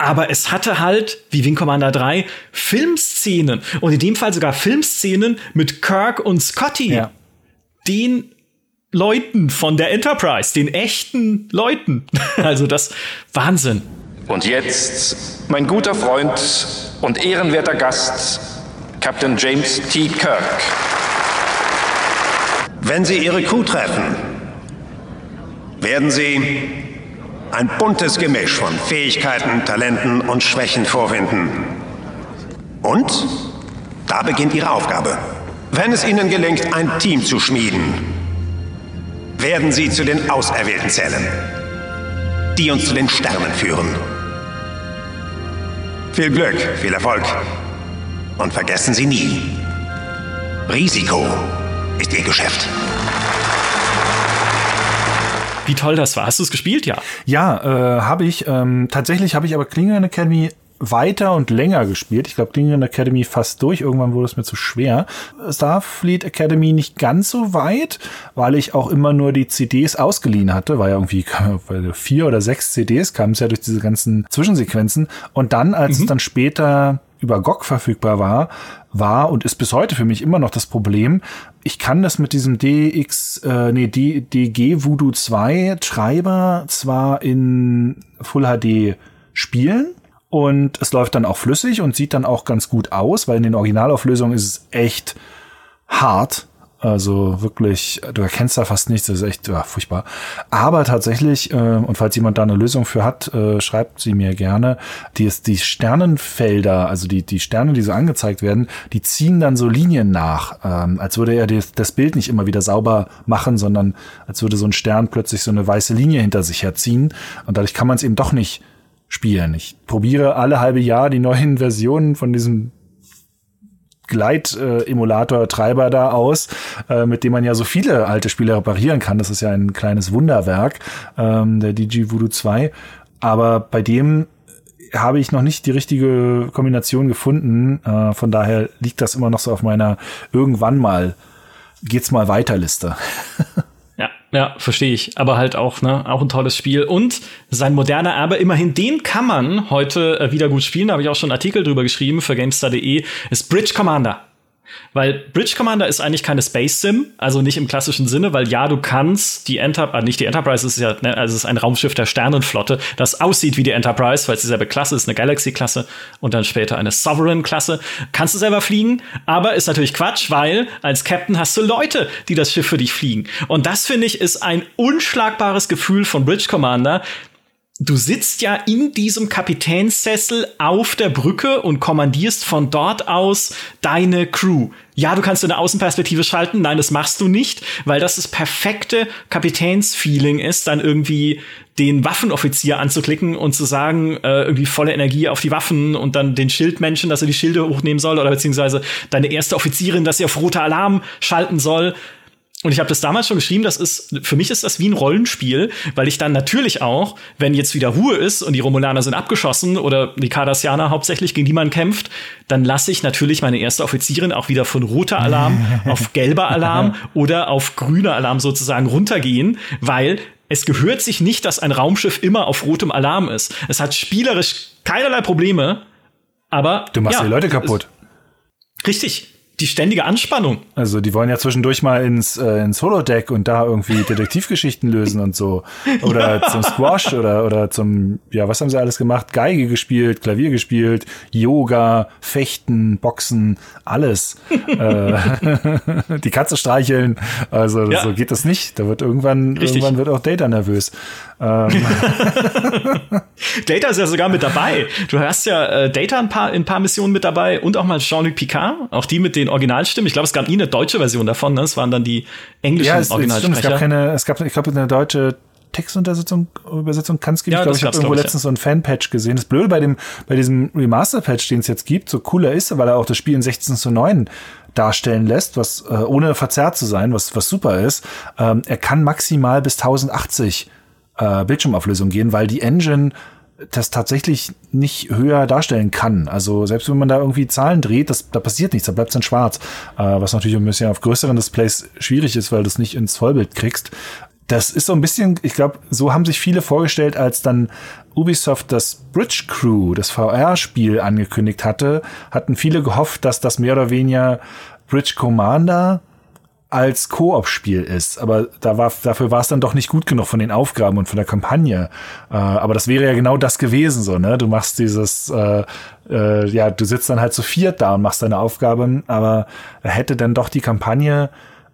aber es hatte halt, wie Wing Commander 3, Filmszenen. Und in dem Fall sogar Filmszenen mit Kirk und Scotty. Ja. Den Leuten von der Enterprise, den echten Leuten. Also das Wahnsinn. Und jetzt, mein guter Freund und ehrenwerter Gast, Captain James T. Kirk. Wenn Sie Ihre Crew treffen, werden Sie ein buntes Gemisch von Fähigkeiten, Talenten und Schwächen vorfinden. Und da beginnt Ihre Aufgabe. Wenn es Ihnen gelingt, ein Team zu schmieden, werden Sie zu den Auserwählten zählen, die uns zu den Sternen führen. Viel Glück, viel Erfolg und vergessen Sie nie, Risiko ist Ihr Geschäft wie toll das war. Hast du es gespielt? Ja. Ja, äh, habe ich. Ähm, tatsächlich habe ich aber Klingon Academy weiter und länger gespielt. Ich glaube, Klingon Academy fast durch. Irgendwann wurde es mir zu schwer. Starfleet Academy nicht ganz so weit, weil ich auch immer nur die CDs ausgeliehen hatte. War ja irgendwie vier oder sechs CDs kam es ja durch diese ganzen Zwischensequenzen. Und dann, als mhm. es dann später über GOG verfügbar war, war und ist bis heute für mich immer noch das Problem. Ich kann das mit diesem DX, äh, nee, D, DG Voodoo 2 Treiber zwar in Full HD spielen, und es läuft dann auch flüssig und sieht dann auch ganz gut aus, weil in den Originalauflösungen ist es echt hart. Also wirklich, du erkennst da fast nichts, das ist echt ja, furchtbar. Aber tatsächlich, äh, und falls jemand da eine Lösung für hat, äh, schreibt sie mir gerne, die, ist, die Sternenfelder, also die, die Sterne, die so angezeigt werden, die ziehen dann so Linien nach, ähm, als würde er das, das Bild nicht immer wieder sauber machen, sondern als würde so ein Stern plötzlich so eine weiße Linie hinter sich herziehen. Und dadurch kann man es eben doch nicht spielen. Ich probiere alle halbe Jahr die neuen Versionen von diesem Gleit-Emulator-Treiber da aus, äh, mit dem man ja so viele alte Spiele reparieren kann. Das ist ja ein kleines Wunderwerk, ähm, der DG Voodoo 2. Aber bei dem habe ich noch nicht die richtige Kombination gefunden. Äh, von daher liegt das immer noch so auf meiner irgendwann mal geht's mal weiter Liste. Ja, verstehe ich. Aber halt auch, ne, auch ein tolles Spiel. Und sein moderner Erbe, immerhin, den kann man heute äh, wieder gut spielen. Da habe ich auch schon einen Artikel drüber geschrieben für GameStar.de, ist Bridge Commander. Weil Bridge Commander ist eigentlich keine Space Sim, also nicht im klassischen Sinne, weil ja, du kannst die Enterprise, äh, nicht die Enterprise ist ja, ne, also es ist ein Raumschiff der Sternenflotte, das aussieht wie die Enterprise, weil es dieselbe Klasse ist, eine Galaxy-Klasse und dann später eine Sovereign-Klasse. Kannst du selber fliegen, aber ist natürlich Quatsch, weil als Captain hast du Leute, die das Schiff für dich fliegen. Und das finde ich ist ein unschlagbares Gefühl von Bridge Commander, du sitzt ja in diesem Kapitänssessel auf der Brücke und kommandierst von dort aus deine Crew. Ja, du kannst eine Außenperspektive schalten. Nein, das machst du nicht, weil das das perfekte Kapitänsfeeling ist, dann irgendwie den Waffenoffizier anzuklicken und zu sagen, äh, irgendwie volle Energie auf die Waffen und dann den Schildmenschen, dass er die Schilde hochnehmen soll oder beziehungsweise deine erste Offizierin, dass sie auf roter Alarm schalten soll. Und ich habe das damals schon geschrieben, das ist, für mich ist das wie ein Rollenspiel, weil ich dann natürlich auch, wenn jetzt wieder Ruhe ist und die Romulaner sind abgeschossen oder die Cardassianer hauptsächlich, gegen die man kämpft, dann lasse ich natürlich meine erste Offizierin auch wieder von roter Alarm auf gelber Alarm oder auf grüner Alarm sozusagen runtergehen, weil es gehört sich nicht, dass ein Raumschiff immer auf rotem Alarm ist. Es hat spielerisch keinerlei Probleme, aber. Du machst ja, die Leute kaputt. Richtig die ständige Anspannung. Also die wollen ja zwischendurch mal ins, äh, ins Holodeck und da irgendwie Detektivgeschichten lösen und so. Oder ja. zum Squash oder, oder zum, ja, was haben sie alles gemacht? Geige gespielt, Klavier gespielt, Yoga, Fechten, Boxen, alles. äh, die Katze streicheln. Also ja. so geht das nicht. Da wird irgendwann, Richtig. irgendwann wird auch Data nervös. Ähm. Data ist ja sogar mit dabei. Du hast ja äh, Data ein paar, in ein paar Missionen mit dabei und auch mal Jean-Luc Picard, auch die mit den Originalstimmen. Ich glaube, es gab nie eine deutsche Version davon, ne? Es waren dann die englischen ja, es, Originalsprecher. Es, gab keine, es gab, ich glaube, eine deutsche Textuntersetzung Übersetzung kann es geben. Ja, ich glaube, ich habe irgendwo ich, letztens ja. so ein Fan-Patch gesehen. Das Blöde bei dem, bei diesem Remaster-Patch, den es jetzt gibt, so cooler ist, weil er auch das Spiel in 16 zu 9 darstellen lässt, was äh, ohne verzerrt zu sein, was, was super ist. Ähm, er kann maximal bis 1080 äh, Bildschirmauflösung gehen, weil die Engine das tatsächlich nicht höher darstellen kann. Also selbst wenn man da irgendwie Zahlen dreht, das, da passiert nichts, da bleibt es dann schwarz. Äh, was natürlich ein bisschen auf größeren Displays schwierig ist, weil du es nicht ins Vollbild kriegst. Das ist so ein bisschen, ich glaube, so haben sich viele vorgestellt, als dann Ubisoft das Bridge Crew, das VR-Spiel angekündigt hatte, hatten viele gehofft, dass das mehr oder weniger Bridge Commander als Koop-Spiel ist. Aber da war, dafür war es dann doch nicht gut genug von den Aufgaben und von der Kampagne. Äh, aber das wäre ja genau das gewesen, so, ne? Du machst dieses, äh, äh, ja, du sitzt dann halt zu viert da und machst deine Aufgaben, aber hätte dann doch die Kampagne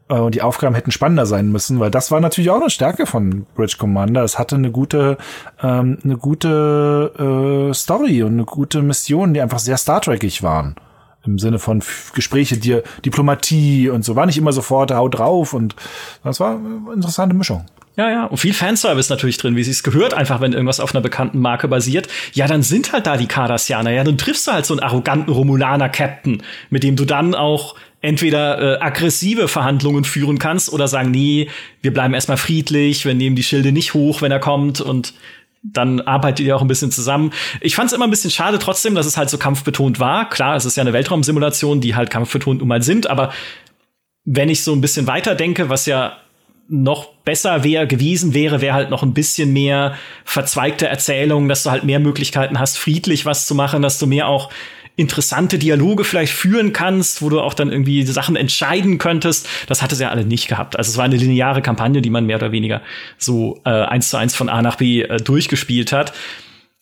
äh, und die Aufgaben hätten spannender sein müssen, weil das war natürlich auch eine Stärke von Bridge Commander. Es hatte eine gute, ähm, eine gute äh, Story und eine gute Mission, die einfach sehr Star Trekig waren im Sinne von Gespräche, die, Diplomatie und so. War nicht immer sofort hau drauf und das war eine interessante Mischung. Ja, ja. Und viel Fanservice natürlich drin, wie sie es gehört, einfach wenn irgendwas auf einer bekannten Marke basiert. Ja, dann sind halt da die Cardassianer. Ja, dann triffst du halt so einen arroganten Romulaner-Captain, mit dem du dann auch entweder äh, aggressive Verhandlungen führen kannst oder sagen, nee, wir bleiben erstmal friedlich, wir nehmen die Schilde nicht hoch, wenn er kommt und dann arbeitet ihr auch ein bisschen zusammen. Ich fand es immer ein bisschen schade trotzdem, dass es halt so kampfbetont war. Klar, es ist ja eine Weltraumsimulation, die halt kampfbetont nun mal sind, aber wenn ich so ein bisschen weiter denke, was ja noch besser wäre gewesen wäre, wäre halt noch ein bisschen mehr verzweigte Erzählung, dass du halt mehr Möglichkeiten hast, friedlich was zu machen, dass du mehr auch interessante Dialoge vielleicht führen kannst, wo du auch dann irgendwie Sachen entscheiden könntest. Das hatte sie ja alle nicht gehabt. Also es war eine lineare Kampagne, die man mehr oder weniger so äh, eins zu eins von A nach B äh, durchgespielt hat.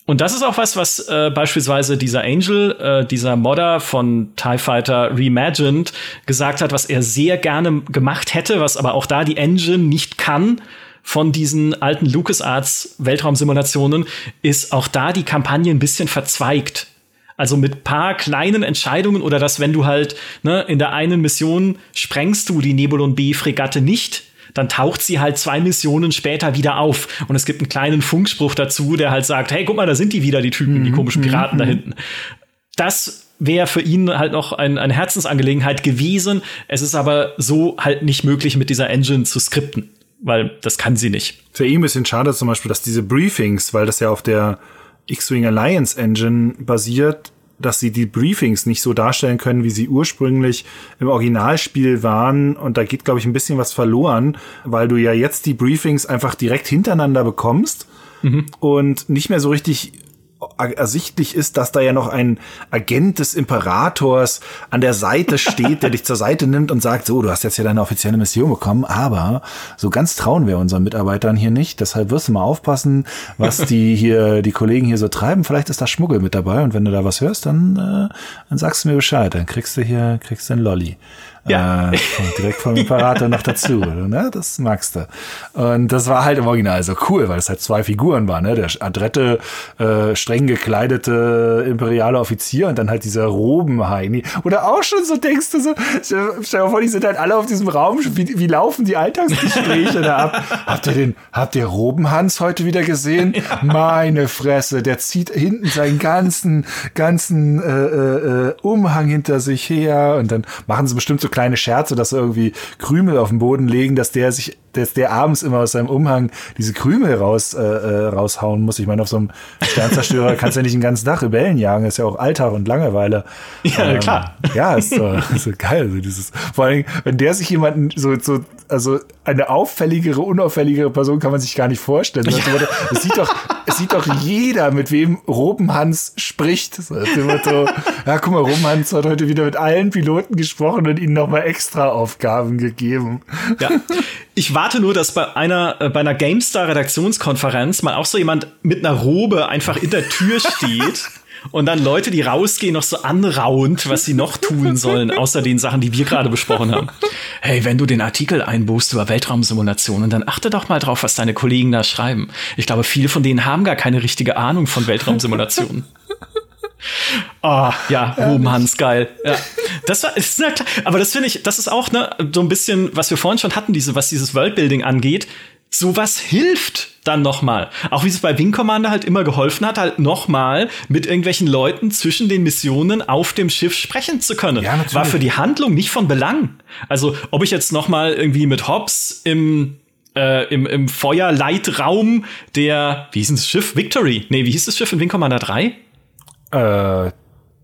Und das ist auch was, was äh, beispielsweise dieser Angel, äh, dieser Modder von TIE Fighter Reimagined gesagt hat, was er sehr gerne gemacht hätte, was aber auch da die Engine nicht kann von diesen alten LucasArts Weltraumsimulationen, ist auch da die Kampagne ein bisschen verzweigt. Also mit paar kleinen Entscheidungen oder dass, wenn du halt ne, in der einen Mission sprengst du die Nebulon B-Fregatte nicht, dann taucht sie halt zwei Missionen später wieder auf. Und es gibt einen kleinen Funkspruch dazu, der halt sagt, hey, guck mal, da sind die wieder, die Typen, die mhm, komischen mhm, Piraten da mhm. hinten. Das wäre für ihn halt noch ein, eine Herzensangelegenheit gewesen. Es ist aber so halt nicht möglich, mit dieser Engine zu skripten, weil das kann sie nicht. Für ihn ein bisschen schade zum Beispiel, dass diese Briefings, weil das ja auf der X-Wing Alliance Engine basiert, dass sie die Briefings nicht so darstellen können, wie sie ursprünglich im Originalspiel waren. Und da geht, glaube ich, ein bisschen was verloren, weil du ja jetzt die Briefings einfach direkt hintereinander bekommst mhm. und nicht mehr so richtig ersichtlich ist, dass da ja noch ein Agent des Imperators an der Seite steht, der dich zur Seite nimmt und sagt, so, du hast jetzt hier deine offizielle Mission bekommen, aber so ganz trauen wir unseren Mitarbeitern hier nicht. Deshalb wirst du mal aufpassen, was die hier, die Kollegen hier so treiben. Vielleicht ist da Schmuggel mit dabei und wenn du da was hörst, dann, äh, dann sagst du mir Bescheid. Dann kriegst du hier, kriegst du einen Lolli. Ja. Äh, direkt vom Imperator noch dazu. Ne? Das magst du. Und das war halt im Original so cool, weil es halt zwei Figuren waren. Ne? Der adrette, äh, streng gekleidete imperiale Offizier und dann halt dieser Robenheini. Oder auch schon so denkst du so, stell dir vor, die sind halt alle auf diesem Raum. Wie, wie laufen die Alltagsgespräche da ab? Habt ihr den, habt ihr Robenhans heute wieder gesehen? Ja. Meine Fresse, der zieht hinten seinen ganzen, ganzen äh, äh, äh Umhang hinter sich her und dann machen sie bestimmt so kleine Scherze, dass irgendwie Krümel auf den Boden legen, dass der sich, dass der abends immer aus seinem Umhang diese Krümel raus, äh, äh raushauen muss. Ich meine, auf so einem Sternzerstörer kannst du ja nicht den ganzen Tag Rebellen jagen, das ist ja auch Alltag und Langeweile. Ja, ähm, klar. Ja, ist so, ist so geil. Also dieses, vor allem, wenn der sich jemanden so, so, also eine auffälligere, unauffälligere Person kann man sich gar nicht vorstellen. Ja. Das sieht doch, sieht doch jeder, mit wem Robenhans spricht. So, Motto, ja, guck mal, Robenhans hat heute wieder mit allen Piloten gesprochen und ihnen nochmal extra Aufgaben gegeben. Ja. Ich warte nur, dass bei einer, äh, bei einer GameStar Redaktionskonferenz mal auch so jemand mit einer Robe einfach in der Tür steht und dann Leute, die rausgehen, noch so anraunt, was sie noch tun sollen, außer den Sachen, die wir gerade besprochen haben. Hey, wenn du den Artikel einbuchst über Weltraumsimulationen, dann achte doch mal drauf, was deine Kollegen da schreiben. Ich glaube, viele von denen haben gar keine richtige Ahnung von Weltraumsimulationen. Oh, ja, Ruben Hans, geil. Ja. Das war, ist na klar, aber das finde ich, das ist auch ne, so ein bisschen, was wir vorhin schon hatten, diese, was dieses Worldbuilding angeht sowas hilft dann nochmal. Auch wie es bei Wing Commander halt immer geholfen hat, halt nochmal mit irgendwelchen Leuten zwischen den Missionen auf dem Schiff sprechen zu können. Ja. War für die Handlung nicht von Belang. Also, ob ich jetzt nochmal irgendwie mit Hobbs im äh, im, im Feuerleitraum der, wie hieß das Schiff? Victory. Nee, wie hieß das Schiff in Wing Commander 3? Äh,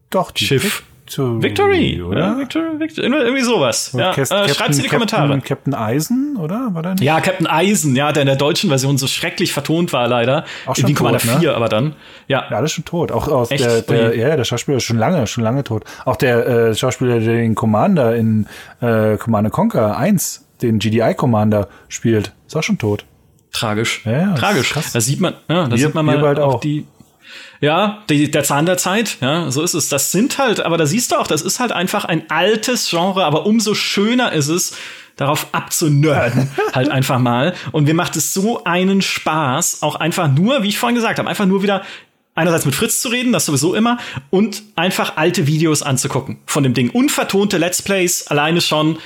doch, Schiff. Victory, Victory oder? Ja, Victory, Victory, irgendwie sowas. Ja, äh, schreibt in die Kommentare. Captain Eisen, oder? War der nicht? Ja, Captain Eisen, ja, der in der deutschen Version so schrecklich vertont war, leider. Auch schon in tot, 4, ne? aber dann. Ja. ja, alles schon tot. Auch aus Echt? der, der, ja, der Schauspieler ist schon lange, schon lange tot. Auch der äh, Schauspieler, der den Commander in äh, Commander Conquer 1, den GDI Commander spielt, ist auch schon tot. Tragisch. Ja, Tragisch. Krass. Da sieht man, ja, da wir, sieht man mal auch die ja, die, der Zahn der Zeit, ja, so ist es. Das sind halt, aber da siehst du auch, das ist halt einfach ein altes Genre, aber umso schöner ist es, darauf abzunörden, halt einfach mal. Und mir macht es so einen Spaß, auch einfach nur, wie ich vorhin gesagt habe, einfach nur wieder einerseits mit Fritz zu reden, das sowieso immer, und einfach alte Videos anzugucken von dem Ding. Unvertonte Let's Plays, alleine schon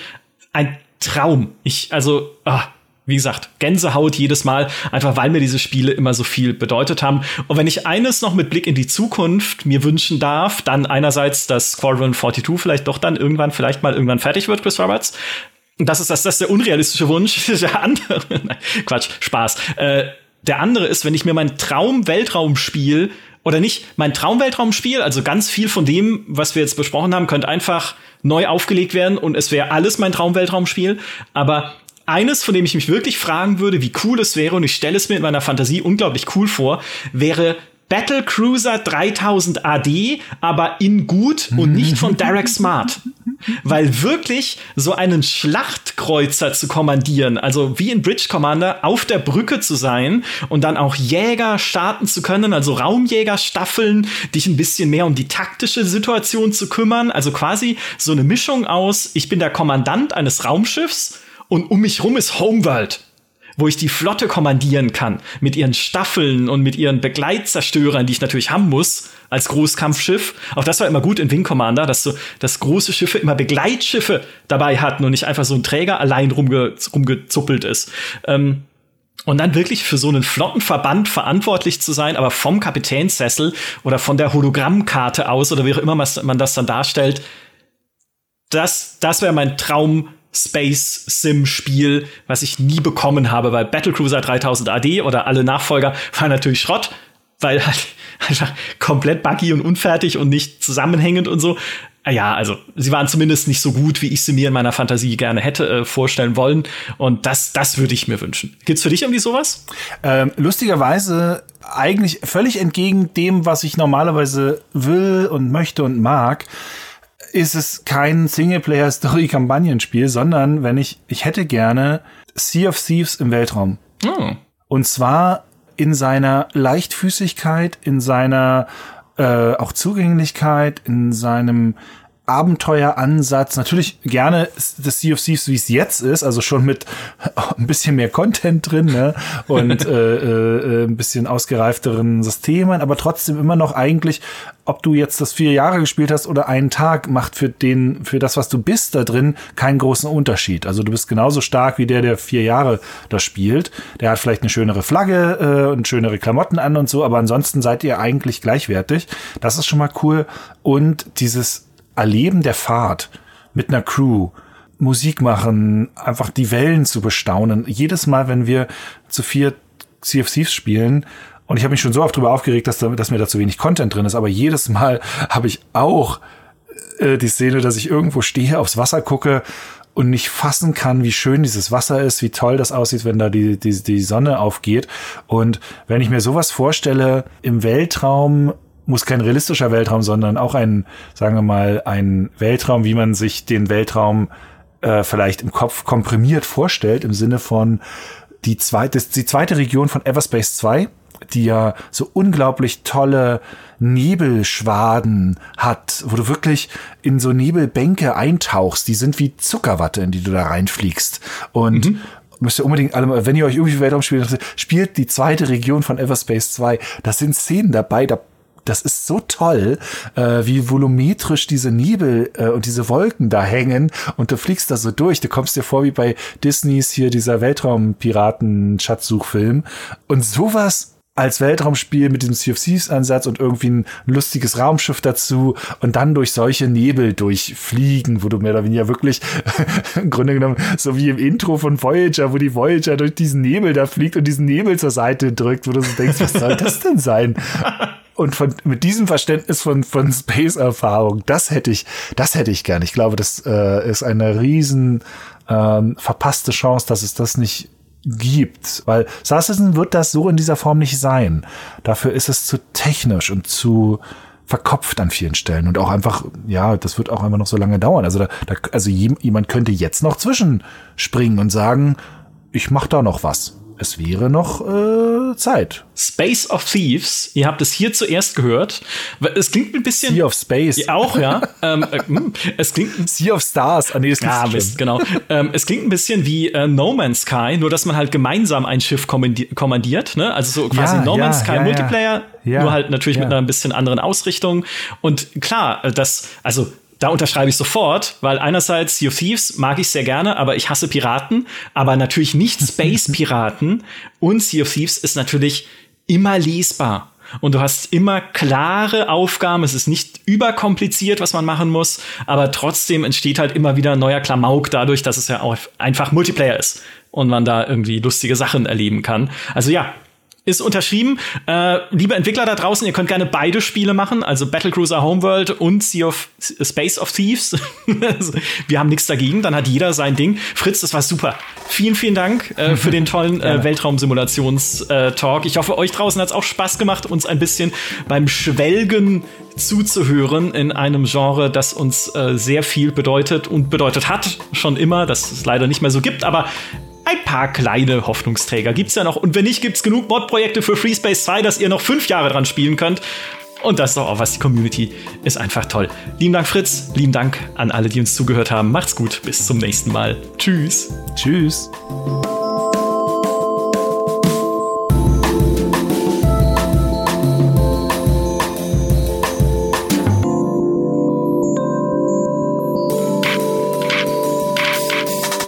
ein Traum. Ich, also, ah, wie gesagt, Gänsehaut jedes Mal, einfach weil mir diese Spiele immer so viel bedeutet haben. Und wenn ich eines noch mit Blick in die Zukunft mir wünschen darf, dann einerseits, dass Squadron 42 vielleicht doch dann irgendwann, vielleicht mal irgendwann fertig wird, Chris Roberts. Das ist das, das ist der unrealistische Wunsch. Der andere, nein, Quatsch, Spaß. Äh, der andere ist, wenn ich mir mein Traum-Weltraumspiel oder nicht mein Traum-Weltraumspiel, also ganz viel von dem, was wir jetzt besprochen haben, könnte einfach neu aufgelegt werden und es wäre alles mein Traum-Weltraumspiel. Aber eines, von dem ich mich wirklich fragen würde, wie cool es wäre, und ich stelle es mir in meiner Fantasie unglaublich cool vor, wäre Battle Cruiser 3000 AD, aber in gut und nicht von Derek Smart. Weil wirklich so einen Schlachtkreuzer zu kommandieren, also wie in Bridge Commander, auf der Brücke zu sein und dann auch Jäger starten zu können, also Raumjägerstaffeln, dich ein bisschen mehr um die taktische Situation zu kümmern, also quasi so eine Mischung aus, ich bin der Kommandant eines Raumschiffs und um mich rum ist Homeworld, wo ich die Flotte kommandieren kann mit ihren Staffeln und mit ihren Begleitzerstörern, die ich natürlich haben muss als Großkampfschiff. Auch das war immer gut in Wing Commander, dass so dass große Schiffe immer Begleitschiffe dabei hatten und nicht einfach so ein Träger allein rumge rumgezuppelt ist. Ähm, und dann wirklich für so einen Flottenverband verantwortlich zu sein, aber vom Kapitänssessel oder von der Hologrammkarte aus oder wie auch immer man das dann darstellt, das, das wäre mein Traum Space Sim Spiel, was ich nie bekommen habe, weil Battlecruiser 3000 AD oder alle Nachfolger waren natürlich Schrott, weil halt einfach komplett buggy und unfertig und nicht zusammenhängend und so. Ah ja, also sie waren zumindest nicht so gut, wie ich sie mir in meiner Fantasie gerne hätte äh, vorstellen wollen. Und das, das würde ich mir wünschen. Gibt's für dich irgendwie sowas? Ähm, lustigerweise eigentlich völlig entgegen dem, was ich normalerweise will und möchte und mag ist es kein Singleplayer-Story-Kampagnenspiel, sondern wenn ich, ich hätte gerne Sea of Thieves im Weltraum. Oh. Und zwar in seiner Leichtfüßigkeit, in seiner äh, auch Zugänglichkeit, in seinem Abenteueransatz. Natürlich gerne das Sea of Thieves, wie es jetzt ist, also schon mit ein bisschen mehr Content drin ne? und äh, äh, ein bisschen ausgereifteren Systemen, aber trotzdem immer noch eigentlich, ob du jetzt das vier Jahre gespielt hast oder einen Tag, macht für den, für das, was du bist da drin, keinen großen Unterschied. Also du bist genauso stark wie der, der vier Jahre da spielt. Der hat vielleicht eine schönere Flagge äh, und schönere Klamotten an und so, aber ansonsten seid ihr eigentlich gleichwertig. Das ist schon mal cool. Und dieses Erleben der Fahrt mit einer Crew, Musik machen, einfach die Wellen zu bestaunen. Jedes Mal, wenn wir zu vier CFCs spielen, und ich habe mich schon so oft darüber aufgeregt, dass, da, dass mir da zu wenig Content drin ist, aber jedes Mal habe ich auch äh, die Szene, dass ich irgendwo stehe, aufs Wasser gucke und nicht fassen kann, wie schön dieses Wasser ist, wie toll das aussieht, wenn da die, die, die Sonne aufgeht. Und wenn ich mir sowas vorstelle, im Weltraum muss kein realistischer Weltraum, sondern auch ein, sagen wir mal, ein Weltraum, wie man sich den Weltraum äh, vielleicht im Kopf komprimiert vorstellt, im Sinne von die zweite, die zweite Region von Everspace 2, die ja so unglaublich tolle Nebelschwaden hat, wo du wirklich in so Nebelbänke eintauchst. Die sind wie Zuckerwatte, in die du da reinfliegst. Und mhm müsst ihr unbedingt alle, wenn ihr euch irgendwie Weltraum spielt, spielt die zweite Region von Everspace 2. Da sind Szenen dabei, da das ist so toll, äh, wie volumetrisch diese Nebel äh, und diese Wolken da hängen und du fliegst da so durch. Du kommst dir vor wie bei Disneys hier dieser Weltraumpiraten-Schatzsuchfilm. Und sowas als Weltraumspiel mit diesem Sea of Thieves Ansatz und irgendwie ein lustiges Raumschiff dazu und dann durch solche Nebel durchfliegen, wo du mehr oder weniger wirklich im Grunde genommen so wie im Intro von Voyager, wo die Voyager durch diesen Nebel da fliegt und diesen Nebel zur Seite drückt, wo du so denkst, was soll das denn sein? Und von, mit diesem Verständnis von, von Space-Erfahrung, das hätte ich, das hätte ich gern. Ich glaube, das äh, ist eine riesen ähm, verpasste Chance, dass es das nicht gibt. Weil Sarcison wird das so in dieser Form nicht sein. Dafür ist es zu technisch und zu verkopft an vielen Stellen und auch einfach, ja, das wird auch einfach noch so lange dauern. Also, da, da, also jemand könnte jetzt noch zwischenspringen und sagen, ich mach da noch was es wäre noch äh, Zeit. Space of Thieves, ihr habt es hier zuerst gehört. Es klingt ein bisschen. Sea of Space. Ja, auch, ja. ähm, äh, hm, es klingt. Sea of Stars. Ah, nee, das ja, Mist, genau. ähm, es klingt ein bisschen wie äh, No Man's Sky, nur dass man halt gemeinsam ein Schiff kommandiert. Ne? Also so quasi Ja, No Man's Sky Multiplayer, nur halt natürlich mit einer ein bisschen anderen Ausrichtung. Und klar, äh, das, also da unterschreibe ich sofort, weil einerseits Sea of Thieves mag ich sehr gerne, aber ich hasse Piraten, aber natürlich nicht Space-Piraten. Und Sea of Thieves ist natürlich immer lesbar. Und du hast immer klare Aufgaben. Es ist nicht überkompliziert, was man machen muss, aber trotzdem entsteht halt immer wieder ein neuer Klamauk dadurch, dass es ja auch einfach Multiplayer ist und man da irgendwie lustige Sachen erleben kann. Also ja, ist unterschrieben. Äh, liebe Entwickler da draußen, ihr könnt gerne beide Spiele machen, also Battlecruiser Homeworld und Sea of Space of Thieves. Wir haben nichts dagegen, dann hat jeder sein Ding. Fritz, das war super. Vielen, vielen Dank äh, für den tollen äh, Weltraumsimulations-Talk. Ich hoffe, euch draußen hat es auch Spaß gemacht, uns ein bisschen beim Schwelgen zuzuhören in einem Genre, das uns äh, sehr viel bedeutet und bedeutet hat, schon immer, dass es leider nicht mehr so gibt, aber ein paar kleine Hoffnungsträger gibt's ja noch. Und wenn nicht, gibt's genug Mod-Projekte für Free Space 2, dass ihr noch fünf Jahre dran spielen könnt. Und das ist doch auch was. Die Community ist einfach toll. Lieben Dank, Fritz. Lieben Dank an alle, die uns zugehört haben. Macht's gut. Bis zum nächsten Mal. Tschüss. Tschüss.